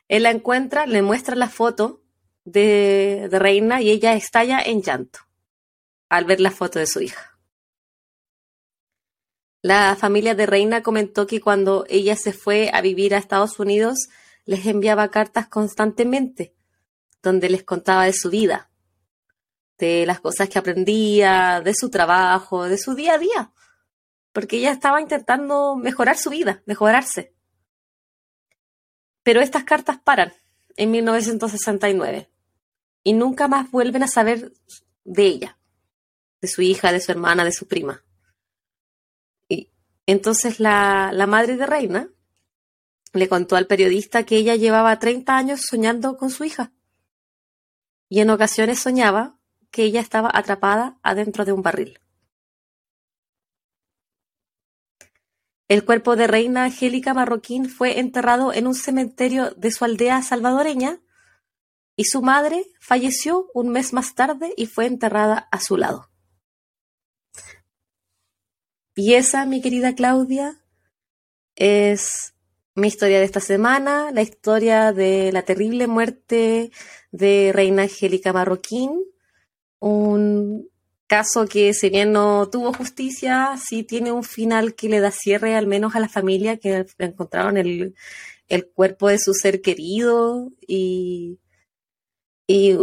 Él la encuentra, le muestra la foto de, Reina y ella estalla en llanto al ver la foto de su hija. La familia de Reina comentó que cuando ella se fue a vivir a Estados Unidos, les enviaba cartas constantemente, donde les contaba de su vida, de las cosas que aprendía, de su trabajo, de su día a día, porque ella estaba intentando mejorar su vida, mejorarse. Pero estas cartas paran en 1969 y nunca más vuelven a saber de ella, de su hija, de su hermana, de su prima. Y entonces la, la madre de Reina le contó al periodista que ella llevaba 30 años soñando con su hija. Y en ocasiones soñaba que ella estaba atrapada adentro de un barril. El cuerpo de Reina Angélica Marroquín fue enterrado en un cementerio de su aldea salvadoreña y su madre falleció un mes más tarde y fue enterrada a su lado. Y esa, mi querida Claudia, es mi historia de esta semana, la historia de la terrible muerte de Reina Angélica Marroquín, un caso que si bien no tuvo justicia, sí tiene un final que le da cierre al menos a la familia que encontraron el, el cuerpo de su ser querido y, y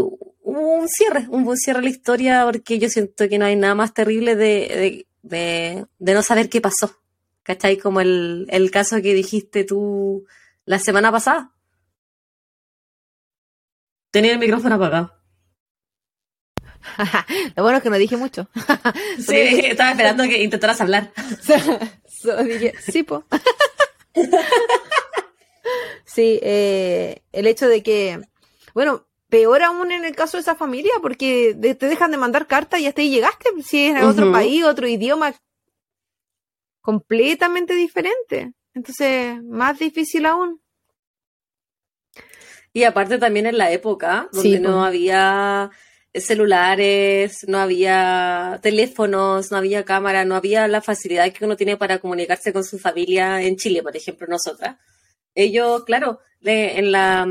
un cierre, un buen cierre a la historia porque yo siento que no hay nada más terrible de, de, de, no saber qué pasó. ¿Cachai? Como el, el caso que dijiste tú la semana pasada. Tenía el micrófono apagado. Lo bueno es que no dije mucho. sí, estaba esperando que intentaras hablar. dije, sí, po. sí, eh, el hecho de que, bueno, peor aún en el caso de esa familia, porque te dejan de mandar cartas y hasta ahí llegaste, si es en otro país, otro idioma completamente diferente. Entonces, más difícil aún. Y aparte también en la época, donde no había celulares, no había teléfonos, no había cámara, no había la facilidad que uno tiene para comunicarse con su familia en Chile, por ejemplo, nosotras. Ellos, claro, en la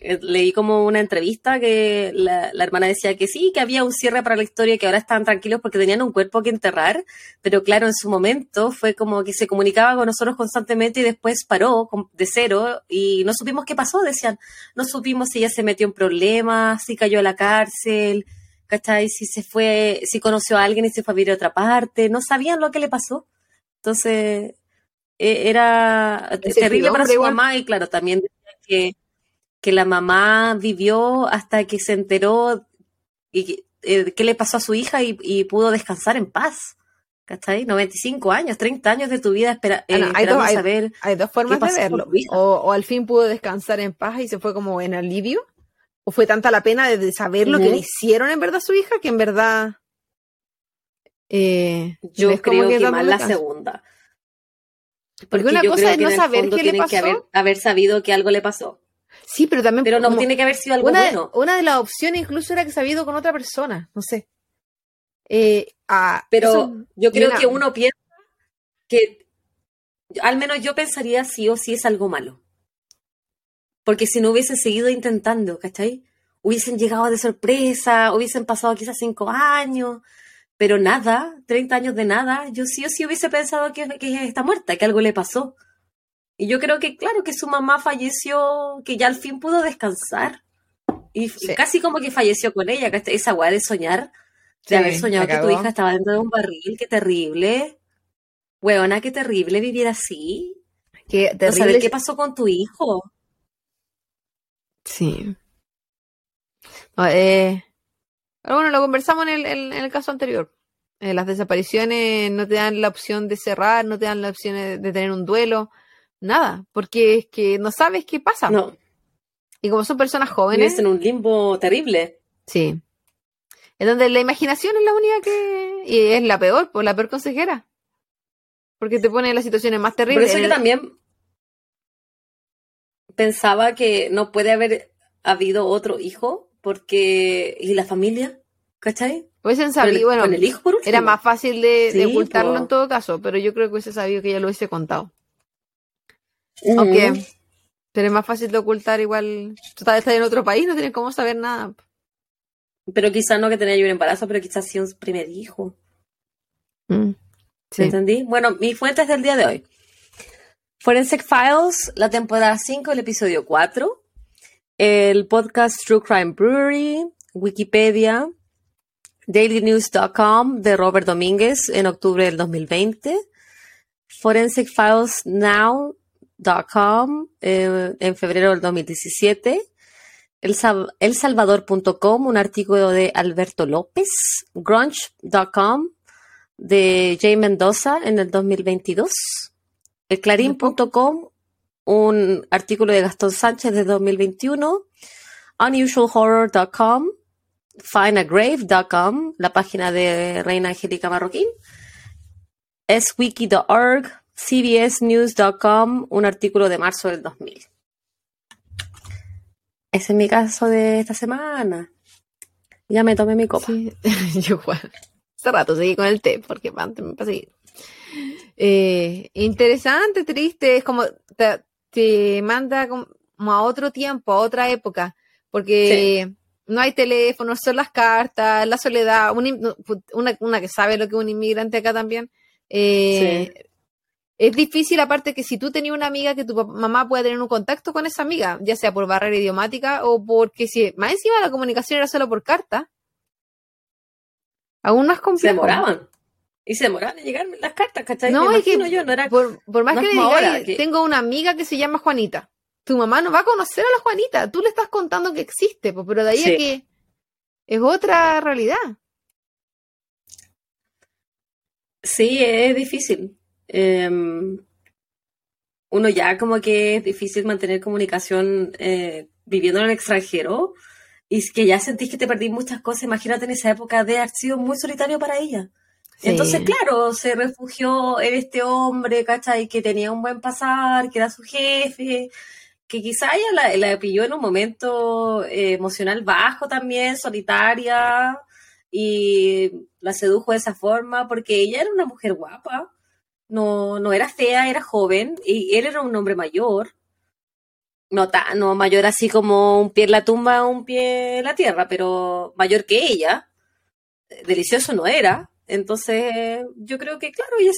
eh, leí como una entrevista que la, hermana decía que sí, que había un cierre para la historia, y que ahora estaban tranquilos porque tenían un cuerpo que enterrar, pero claro, en su momento fue como que se comunicaba con nosotros constantemente y después paró de cero y no supimos qué pasó, decían, no supimos si ella se metió en problemas, si cayó a la cárcel, ¿cachai? Si se fue, si conoció a alguien y se fue a vivir a otra parte, no sabían lo que le pasó. Entonces, e, era terrible para su mamá y claro, también que, que la mamá vivió hasta que se enteró y eh, qué le pasó a su hija y, pudo descansar en paz. ¿Cachai? 95 años, 30 años de tu vida espera, eh, hay dos, saber. Hay, dos formas de verlo. O, al fin pudo descansar en paz y se fue como en alivio. O fue tanta la pena de, saber lo que le hicieron en verdad a su hija que en verdad. Eh, yo creo que, más la segunda. Porque, una cosa es no saber qué le pasó. que haber, sabido que algo le pasó. Sí, pero también. Pero no tiene que haber sido algo una, bueno. Una de las opciones incluso era que se había ido con otra persona, no sé. Eh, ah, pero yo creo que uno piensa que. Al menos yo pensaría sí o sí es algo malo. Porque si no hubiesen seguido intentando, ¿cachai? Hubiesen llegado de sorpresa, hubiesen pasado quizás cinco años, pero nada, 30 años de nada, yo sí o sí hubiese pensado que, que está muerta, que algo le pasó. Y yo creo que, claro, que su mamá falleció, que ya al fin pudo descansar. Y casi como que falleció con ella, que esa weá de soñar, de haber soñado que tu hija estaba dentro de un barril, qué terrible. Weona, qué terrible vivir así. Qué terrible. qué pasó con tu hijo. Sí. eh, pero bueno, lo conversamos en el, caso anterior. Eh, las desapariciones no te dan la opción de cerrar, no te dan la opción de, tener un duelo, nada, porque es que no sabes qué pasa. No. Y como son personas jóvenes. Vives en un limbo terrible. Sí. En donde la imaginación es la única que. Y es la peor, pues la peor consejera. Porque te pone en las situaciones más terribles. Por eso yo también pensaba que no puede haber habido otro hijo, porque. ¿Y la familia? ¿Cachai? Hubiesen sabido, bueno, el hijo era más fácil de, ocultarlo en todo caso, pero yo creo que hubiese sabido que ella lo hubiese contado. Aunque pero es más fácil de ocultar igual. Tú estás en otro país, no tienes cómo saber nada. Pero quizás no que tenía yo un embarazo, pero quizás sí un primer hijo. Mm, ¿Entendí? Bueno, mi fuente es del día de hoy. Forensic Files, la temporada 5, el episodio 4. El podcast True Crime Brewery, Wikipedia, dailynews.com de Robert Domínguez en octubre del 2020. Forensic Files Now.com eh, en febrero del 2017. Elsalvador.com, un artículo de Alberto López. Grunge.com de Jay Mendoza en el 2022. El Clarín.com, un artículo de Gastón Sánchez de 2021. Unusualhorror.com findagrave.com, la página de Reina Angélica Marroquín, swiki.org, cbsnews.com, un artículo de marzo del 2000. Ese es mi caso de esta semana. Ya me tomé mi copa. yo igual. Hace rato seguí con el té, porque antes me pasé. Eh, interesante, triste, es como te, manda como a otro tiempo, a otra época, porque no hay teléfono, son las cartas, la soledad, una, que sabe lo que es un inmigrante acá también. Eh, es difícil, aparte que si tú tenías una amiga, que tu mamá pueda tener un contacto con esa amiga, ya sea por barrera idiomática o porque si más encima la comunicación era solo por carta, aún más complejo. Se demoraban. Y se demoraban en llegar las cartas, ¿cachai? No, es que yo, no era, por, más que diga, tengo una amiga que se llama Juanita tu mamá no va a conocer a la Juanita, tú le estás contando que existe, pero de ahí a que es otra realidad. Sí, es difícil. Em, uno ya como que es difícil mantener comunicación eh, viviendo en el extranjero y es que ya sentís que te perdí muchas cosas. Imagínate en esa época de haber sido muy solitario para ella. Entonces, claro, se refugió en este hombre, ¿cachai? Que tenía un buen pasar, que era su jefe, que quizá ella la, pilló en un momento eh, emocional bajo también, solitaria, y la sedujo de esa forma, porque ella era una mujer guapa, no, no era fea, era joven, y él era un hombre mayor, no, no mayor así como un pie en la tumba, un pie en la tierra, pero mayor que ella, delicioso no era, entonces, yo creo que, claro, ella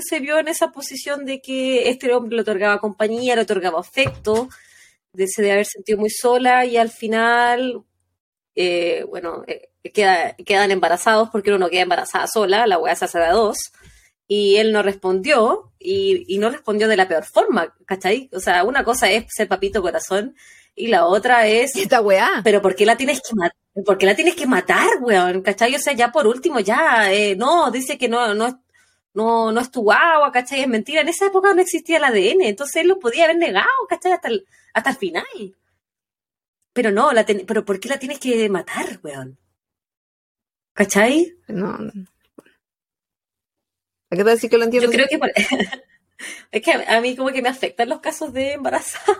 se, vio en esa posición de que este hombre le otorgaba compañía, le otorgaba afecto, de, se de haber sentido muy sola y al final, eh, bueno, eh, quedan embarazados porque uno no queda embarazada sola, la weá se hace de dos, y él no respondió y, y no respondió de la peor forma, ¿cachai? O sea, una cosa es ser papito corazón y la otra es... Esta weá. Pero ¿por qué la tienes que matar? ¿Por qué la tienes que matar, weón? ¿Cachai? O sea, ya por último, ya, eh, no, dice que no, no, no, no es tu agua, ¿cachai? Es mentira. En esa época no existía el ADN, entonces él lo podía haber negado, ¿cachai? Hasta el, hasta el final. Pero no, la pero ¿por qué la tienes que matar, weón? ¿Cachai? No. ¿A qué te decir que lo entiendo? Yo creo que es que a mí como que me afectan los casos de embarazada.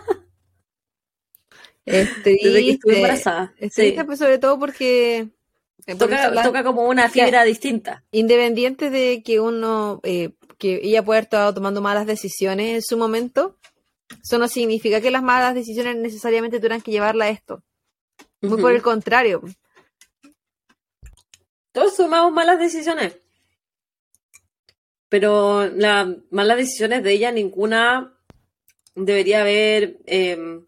Este, Desde que estuve embarazada. sí. pues sobre todo porque... Eh, toca, como una fibra distinta. Independiente de que uno, eh, que ella pueda haber estado tomando malas decisiones en su momento, eso no significa que las malas decisiones necesariamente tuvieran que llevarla a esto. Muy por el contrario. Todos tomamos malas decisiones. Pero las malas decisiones de ella, ninguna debería haber eh,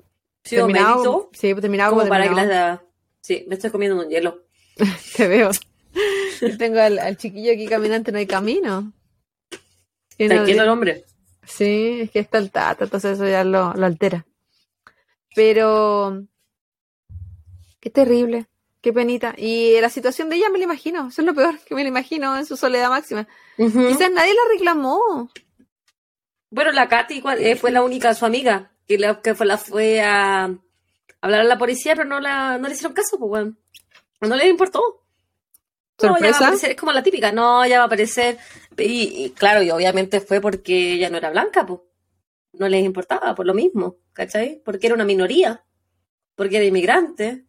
Sí, terminado, sí, terminado como, para que las Sí, me estoy comiendo un hielo. Te veo. tengo al, chiquillo aquí caminante en el camino. Está el hombre. Sí, es que está el tata, entonces eso ya lo, lo altera. Pero qué terrible, qué penita. Y la situación de ella me la imagino, eso es lo peor que me la imagino en su soledad máxima. Quizás nadie la reclamó. Bueno, la Katy eh, fue la única, su amiga que, la, que fue, la fue a hablar a la policía, pero no, la, no le hicieron caso, pues, bueno. No le importó. No, ya va a aparecer, es como la típica, no, ya va a aparecer. Y, claro, y obviamente fue porque ella no era blanca, pues. No les importaba, por lo mismo, ¿cachai? Porque era una minoría, porque era inmigrante.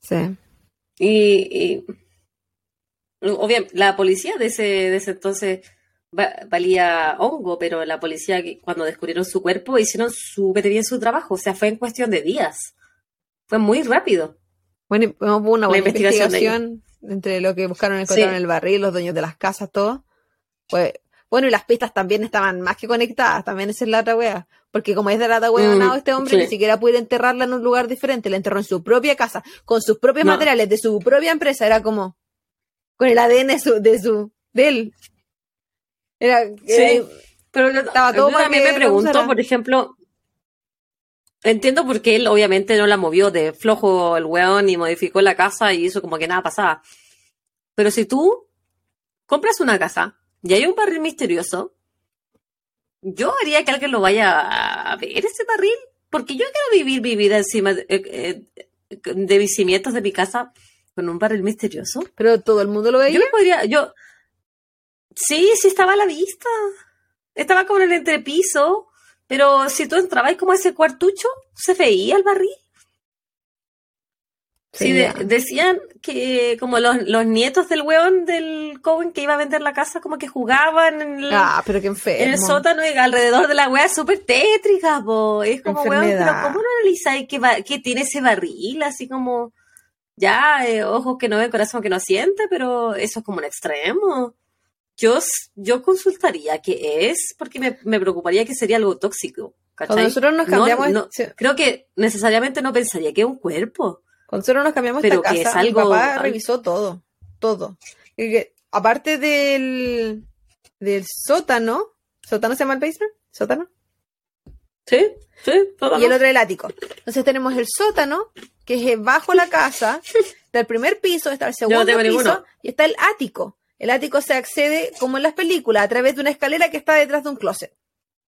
Sí. Y, obviamente, la policía de ese, de ese entonces valía hongo, pero la policía cuando descubrieron su cuerpo hicieron súper bien su trabajo, o sea, fue en cuestión de días. Fue muy rápido. Bueno, hubo una buena investigación, entre lo que buscaron encontrar en el barril, los dueños de las casas, todo. Pues, bueno, y las pistas también estaban más que conectadas, también esa es la otra wea. Porque como es de la mm, este hombre ni siquiera puede enterrarla en un lugar diferente, la enterró en su propia casa, con sus propios materiales, de su propia empresa, era como, con el ADN su, de su, de él. Era, sí, pero estaba todo yo también me pregunto, por ejemplo, entiendo por qué él obviamente no la movió de flojo el weón y modificó la casa y hizo como que nada pasaba. Pero si tú compras una casa y hay un barril misterioso, yo haría que alguien lo vaya a ver ese barril, porque yo quiero vivir mi vida encima de, eh, eh, de mis cimientos de mi casa con un barril misterioso. Pero todo el mundo lo veía. Yo me podría, yo, Sí, sí estaba a la vista. Estaba como en el entrepiso. Pero si tú entrabas como a ese cuartucho, se veía el barril. Sí, decían que como los, nietos del weón del Cohen que iba a vender la casa, como que jugaban en el, ah, pero qué en el sótano y alrededor de la wea súper tétrica, po. Es como, weón, pero ¿cómo no analizáis que, que tiene ese barril? Así como, ya, eh, ojos que no ven, corazón que no siente, pero eso es como un extremo yo, yo consultaría qué es, porque me, preocuparía que sería algo tóxico. Cuando nosotros nos cambiamos. Creo que necesariamente no pensaría que es un cuerpo. Cuando nosotros nos cambiamos pero esta casa, mi papá revisó todo. Todo. aparte del, del sótano. ¿Sótano se llama el basement? ¿Sótano? Sí, sí, Y el otro el ático. Entonces tenemos el sótano, que es bajo la casa, del primer piso, está el segundo piso, y está el ático. El ático se accede, como en las películas, a través de una escalera que está detrás de un closet.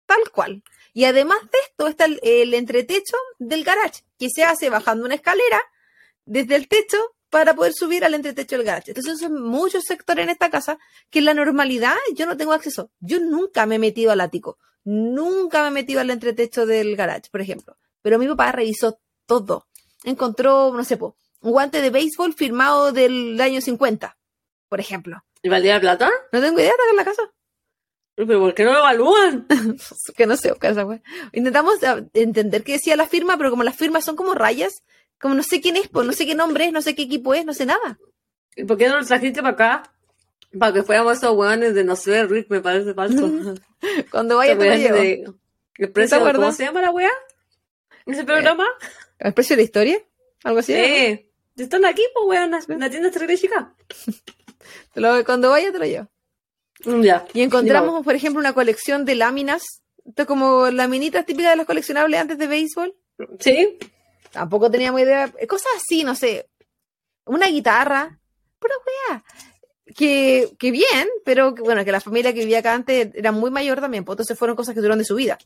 Tal cual. Y además de esto está el, entretecho del garage, que se hace bajando una escalera desde el techo para poder subir al entretecho del garage. Entonces son muchos sectores en esta casa que en la normalidad yo no tengo acceso. Yo nunca me he metido al ático. Nunca me he metido al entretecho del garage, por ejemplo. Pero mi papá revisó todo. Encontró, no sé, un guante de béisbol firmado del año 50, por ejemplo. ¿Y valía plata? No tengo idea, está en la casa. ¿Pero por qué no lo evalúan? que no sé, casa, güey. Intentamos entender qué decía la firma, pero como las firmas son como rayas, como no sé quién es, pues no sé qué nombre es, no sé qué equipo es, no sé nada. ¿Y por qué no lo trajiste para acá? Para que fuéramos esos weones de no sé, Rick, me parece falso. Cuando vaya te lo. De, ¿El precio, ¿Cómo se llama la weá? ¿Ese programa? ¿El precio de la historia? ¿Algo así? Sí. Están aquí, pues weón, en la tienda estratégica. cuando vaya te lo llevo. Ya. Y encontramos, por ejemplo, una colección de láminas, esto como laminitas típicas de los coleccionables antes de béisbol. Sí. Tampoco teníamos idea. Cosas así, no sé. Una guitarra. Pura weá. Que, que bien, pero bueno, que la familia que vivía acá antes era muy mayor también, pues entonces fueron cosas que duraron de su vida.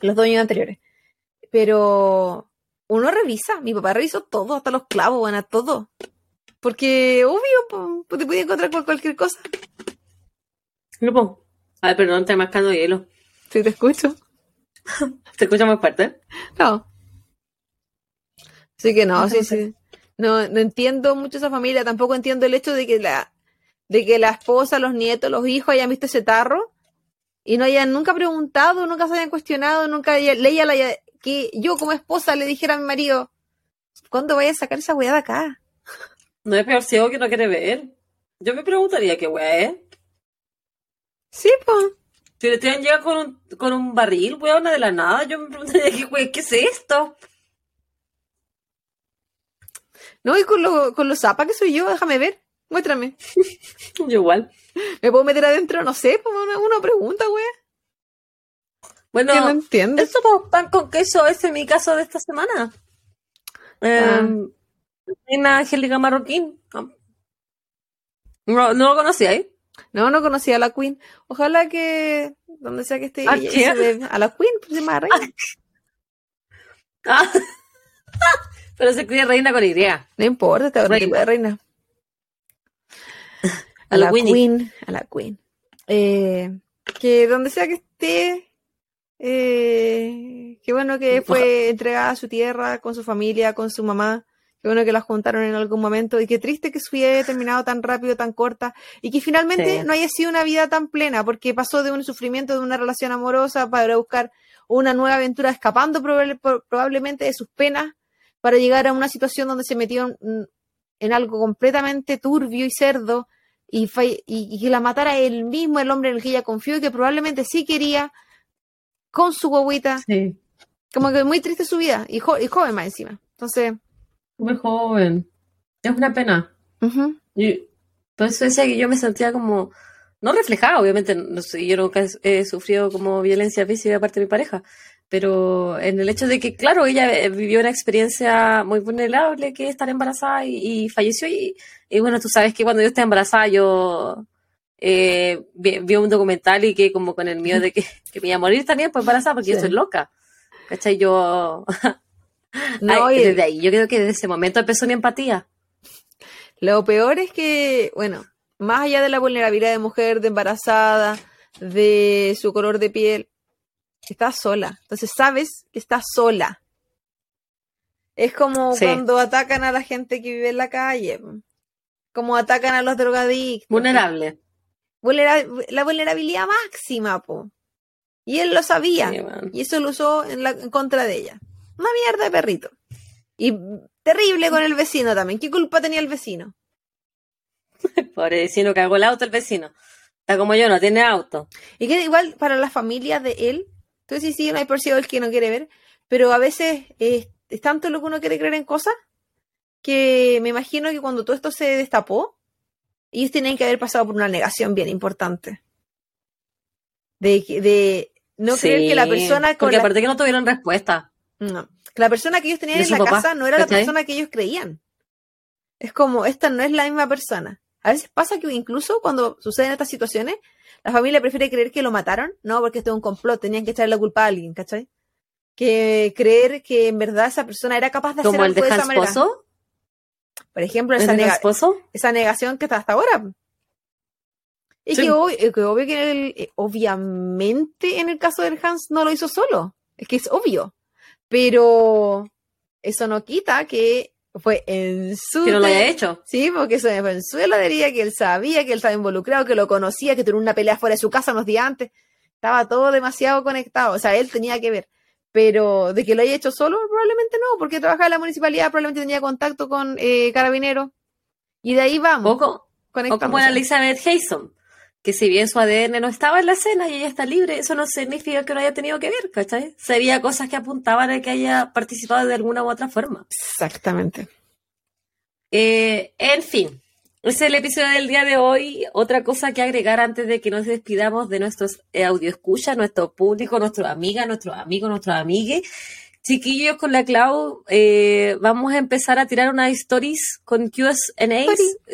Los dos años anteriores. Pero uno revisa, mi papá revisó todo, hasta los clavos, bueno, todo. Porque, obvio, pues te podía encontrar con cualquier cosa. No, pues. A ver, perdón, estoy mascando hielo. Sí, te escucho. ¿Te escucha más fuerte? No. Así que no, sí, sí. No, no entiendo mucho esa familia. Tampoco entiendo el hecho de que la, de que la esposa, los nietos, los hijos hayan visto ese tarro y no hayan nunca preguntado, nunca se hayan cuestionado, nunca leía la, que yo como esposa le dijera a mi marido, ¿cuándo vaya a sacar esa weá de acá? No es peor ciego que no quiere ver. Yo me preguntaría qué weá es. Sí, pues. Si le tienen llega con un, con un barril, weona, de la nada, yo me preguntaría qué weá, ¿qué es esto? No, y con, lo, con los zapas que soy yo, déjame ver. Muéstrame. yo igual. ¿Me puedo meter adentro? No sé, pues una, una pregunta, weá. Bueno, no entiendo. Eso pues, pan con queso, es mi caso de esta semana. Eh, Reina Angélica Marroquín. No, no lo conocía, ¿eh? No, no conocía a la Queen. Ojalá que donde sea que esté ¿A, a la Queen, pues se llama Reina. Ah. Pero se escribe reina con idea. No importa, está tipo de reina. A, la, queen. A la queen. Eh, que donde sea que esté, eh, qué bueno que fue entregada a su tierra con su familia, con su mamá. Qué bueno que la juntaron en algún momento y qué triste que su vida haya terminado tan rápido, tan corta y que finalmente no haya sido una vida tan plena porque pasó de un sufrimiento de una relación amorosa para buscar una nueva aventura escapando probablemente de sus penas para llegar a una situación donde se metió en, algo completamente turbio y cerdo y, y, que la matara él mismo, el hombre en el que ella confió y que probablemente sí quería con su guaguita. Como que muy triste su vida y, y joven más encima. Entonces, muy joven. Es una pena. y por eso decía que yo me sentía como, no reflejada, obviamente, no sé, yo nunca he, sufrido como violencia física de parte de mi pareja, pero en el hecho de que, claro, ella eh, vivió una experiencia muy vulnerable, que es estar embarazada y, falleció, y, bueno, tú sabes que cuando yo estaba embarazada, yo eh, vi, un documental y que como con el miedo de que, me iba a morir también, pues embarazada, porque yo soy loca. ¿Cachai? Yo No, y desde ahí, yo creo que desde ese momento empezó mi empatía. Lo peor es que, bueno, más allá de la vulnerabilidad de mujer, de embarazada, de su color de piel, está sola. Entonces sabes que está sola. Es como cuando atacan a la gente que vive en la calle, como atacan a los drogadictos. Vulnerable. la vulnerabilidad máxima, po. Y él lo sabía. y eso lo usó en, la, en contra de ella. Una mierda de perrito. Y terrible con el vecino también. ¿Qué culpa tenía el vecino? Pobre vecino, cagó el auto el vecino. Está como yo, no tiene auto. Y que igual para la familia de él, entonces sí, sí, no hay por sí el que no quiere ver, pero a veces es, tanto lo que uno quiere creer en cosas que me imagino que cuando todo esto se destapó, ellos tienen que haber pasado por una negación bien importante. De, de no creer que la persona con Porque aparte que no tuvieron respuesta. No. La persona que ellos tenían en la casa no era la persona que ellos creían. Es como, esta no es la misma persona. A veces pasa que incluso cuando suceden estas situaciones, la familia prefiere creer que lo mataron, no, porque esto es un complot, tenían que echarle la culpa a alguien, ¿cachai? Que creer que en verdad esa persona era capaz de hacer algo de esa manera. Esposo? Por ejemplo, esa, esa negación que está hasta ahora. Y que, obvio que eh, obviamente en el caso del Hans no lo hizo solo. Es que es obvio. Pero eso no quita que fue en su... Que no lo haya hecho. Sí, porque eso fue en su heladería, que él sabía que él estaba involucrado, que lo conocía, que tuvo una pelea fuera de su casa unos días antes. Estaba todo demasiado conectado. O sea, él tenía que ver. Pero de que lo haya hecho solo, probablemente no, porque trabajaba en la municipalidad, probablemente tenía contacto con eh, carabineros. Y de ahí vamos. O, o como Elizabeth Hayson, que si bien su ADN no estaba en la escena y ella está libre, eso no significa que no haya tenido que ver, ¿cachai? Sería cosas que apuntaban a que haya participado de alguna u otra forma. Exactamente. Eh, en fin, ese es el episodio del día de hoy. Otra cosa que agregar antes de que nos despidamos de nuestros eh, audio escucha, nuestro público, nuestros amigas, nuestros amigos, nuestros amigues. Chiquillos, con la Clau, eh, vamos a empezar a tirar unas stories con Q&A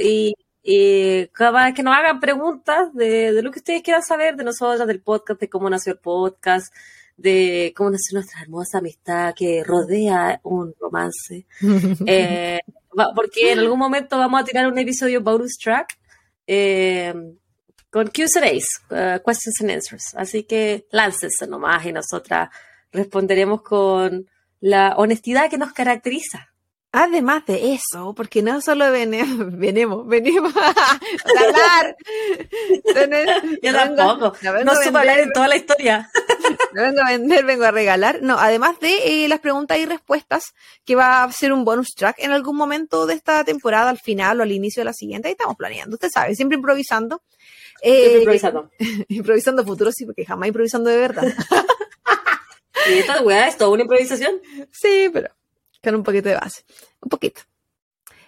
y y cada vez que nos hagan preguntas de, lo que ustedes quieran saber de nosotros, del podcast, de cómo nació el podcast, de cómo nació nuestra hermosa amistad que rodea un romance. Eh, porque en algún momento vamos a tirar un episodio bonus track eh, con Q&A's, uh, questions and answers. Así que láncese nomás y nosotras responderemos con la honestidad que nos caracteriza. Además de eso, porque no solo venimos, venimos, venimos a hablar. Yo tampoco. No, no supe hablar en toda la historia. No vengo a vender, vengo a regalar. No, además de eh, las preguntas y respuestas, que va a ser un bonus track en algún momento de esta temporada, al final o al inicio de la siguiente. Ahí estamos planeando, usted sabe, siempre improvisando. Eh, improvisando. improvisando futuro, sí, porque jamás improvisando de verdad. ¿Y esta weá es toda una improvisación? Sí, pero con un poquito de base. Un poquito.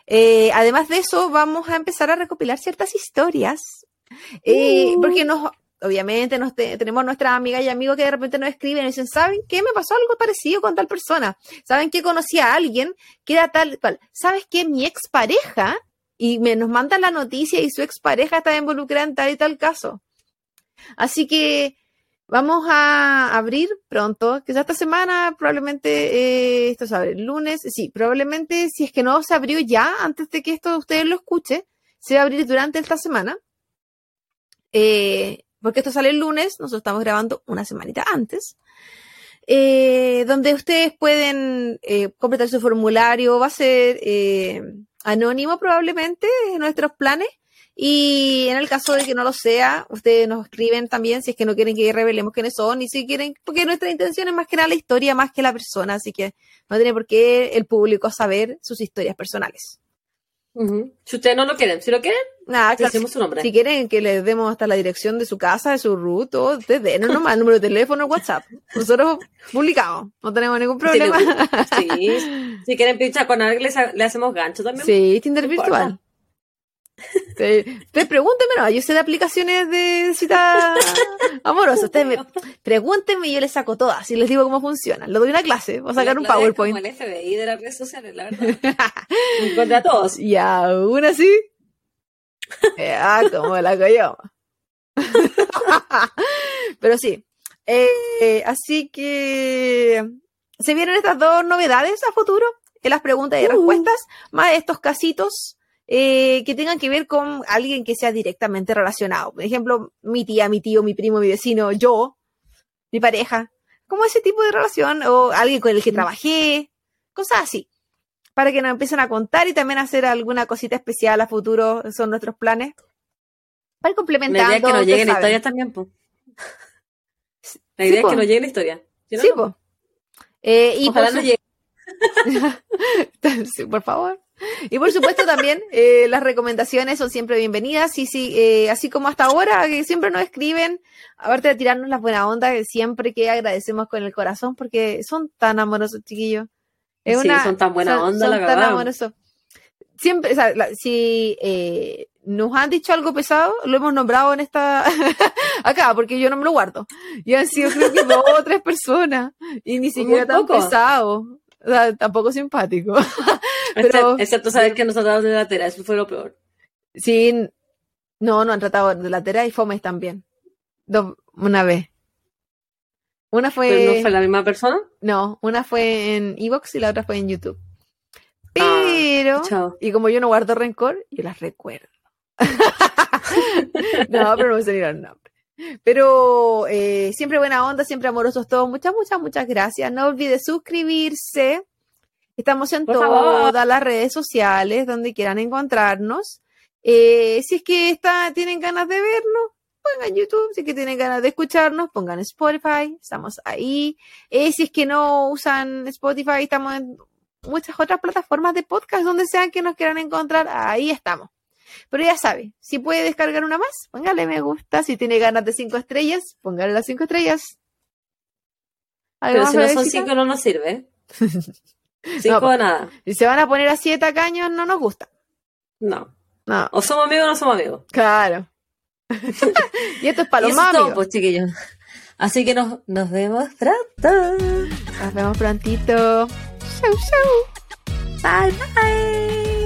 Eh, además de eso, vamos a empezar a recopilar ciertas historias. Eh, uh. Porque nos, obviamente nos tenemos nuestras amigas y amigos que de repente nos escriben y dicen, ¿saben qué? Me pasó algo parecido con tal persona. ¿Saben qué? Conocí a alguien que era tal cual. ¿Sabes qué? Mi expareja, y me, nos mandan la noticia y su expareja está involucrada en tal y tal caso. Así que Vamos a abrir pronto, ya esta semana probablemente, eh, esto se abre el lunes, sí, probablemente si es que no se abrió ya, antes de que esto ustedes lo escuchen, se va a abrir durante esta semana. Eh, porque esto sale el lunes, nosotros estamos grabando una semanita antes. Eh, donde ustedes pueden completar su formulario, va a ser anónimo probablemente en nuestros planes y en el caso de que no lo sea, ustedes nos escriben también si es que no quieren que revelemos quiénes son y si quieren, porque nuestra intención es más que nada la historia, más que la persona, así que no tiene por qué el público saber sus historias personales. Si ustedes no lo quieren, si lo quieren, nada, claro, su nombre. Si quieren que les demos hasta la dirección de su casa, de su root, todo, ustedes denos nomás el número de teléfono, WhatsApp. Nosotros publicamos, no tenemos ningún problema. Sí, si quieren pinchar con alguien, le hacemos gancho también. Sí, Tinder virtual. Ustedes pregúntenme, no, yo sé de aplicaciones de cita amorosa. Ustedes me, pregúntenme y yo les saco todas y les digo cómo funciona. Lo doy una clase, voy a sacar un PowerPoint. Como el FBI de las redes sociales, la verdad. Contra todos. Y aún así. ah, como la coyoma. Pero sí. Eh, así que se vienen estas dos novedades a futuro, en las preguntas y uh. respuestas, más estos casitos eh, que tengan que ver con alguien que sea directamente relacionado. Por ejemplo, mi tía, mi tío, mi primo, mi vecino, yo, mi pareja. Como ese tipo de relación, o alguien con el que trabajé, cosas así. Para que nos empiecen a contar y también hacer alguna cosita especial a futuro, son nuestros planes. Para complementar. La idea es que nos lleguen historias también, pues. La idea es que nos llegue la historia. sí, pues. y Ojalá por, llegue. sí, por favor. Y por supuesto también eh, las recomendaciones son siempre bienvenidas y sí, eh, así como hasta ahora que siempre nos escriben, aparte de tirarnos la buena onda, siempre que agradecemos con el corazón porque son tan amorosos chiquillos. sí, son tan buena onda, la verdad. Tan amorosos. Siempre, o sea, si eh, nos han dicho algo pesado, lo hemos nombrado en esta acá, porque yo no me lo guardo. Y han sido creo que dos o tres personas y ni siquiera tan pesado. O sea, tampoco simpático. Pero, excepto saber que nos trataron de latera, eso fue lo peor. Sí, no, no han tratado de latera y Fomes también. una vez. Una fue. ¿Pero no fue la misma persona? No, una fue en Evox y la otra fue en YouTube. Ah, pero. y como yo no guardo rencor, yo las recuerdo. no, pero no me salieron nombre. Pero eh, siempre buena onda, siempre amorosos todos. Muchas, muchas, muchas gracias. No olvide suscribirse Estamos en todas las redes sociales donde quieran encontrarnos. Eh, si es que está, tienen ganas de vernos, pongan YouTube. Si es que tienen ganas de escucharnos, pongan Spotify. Estamos ahí. Eh, si es que no usan Spotify, estamos en muchas otras plataformas de podcast donde sean que nos quieran encontrar. Ahí estamos. Pero ya sabe, si puede descargar una más, póngale me gusta. Si tiene ganas de cinco estrellas, póngale las cinco estrellas. Pero si no son cinco no nos sirve. Cinco no, nada. Si se van a poner así de tacaños, no nos gusta. No. No. O somos amigos o no somos amigos. Claro. y esto es para los más pues, chiquillos. Así que nos, nos vemos pronto. Nos vemos prontito. Chau, chau. Bye, bye.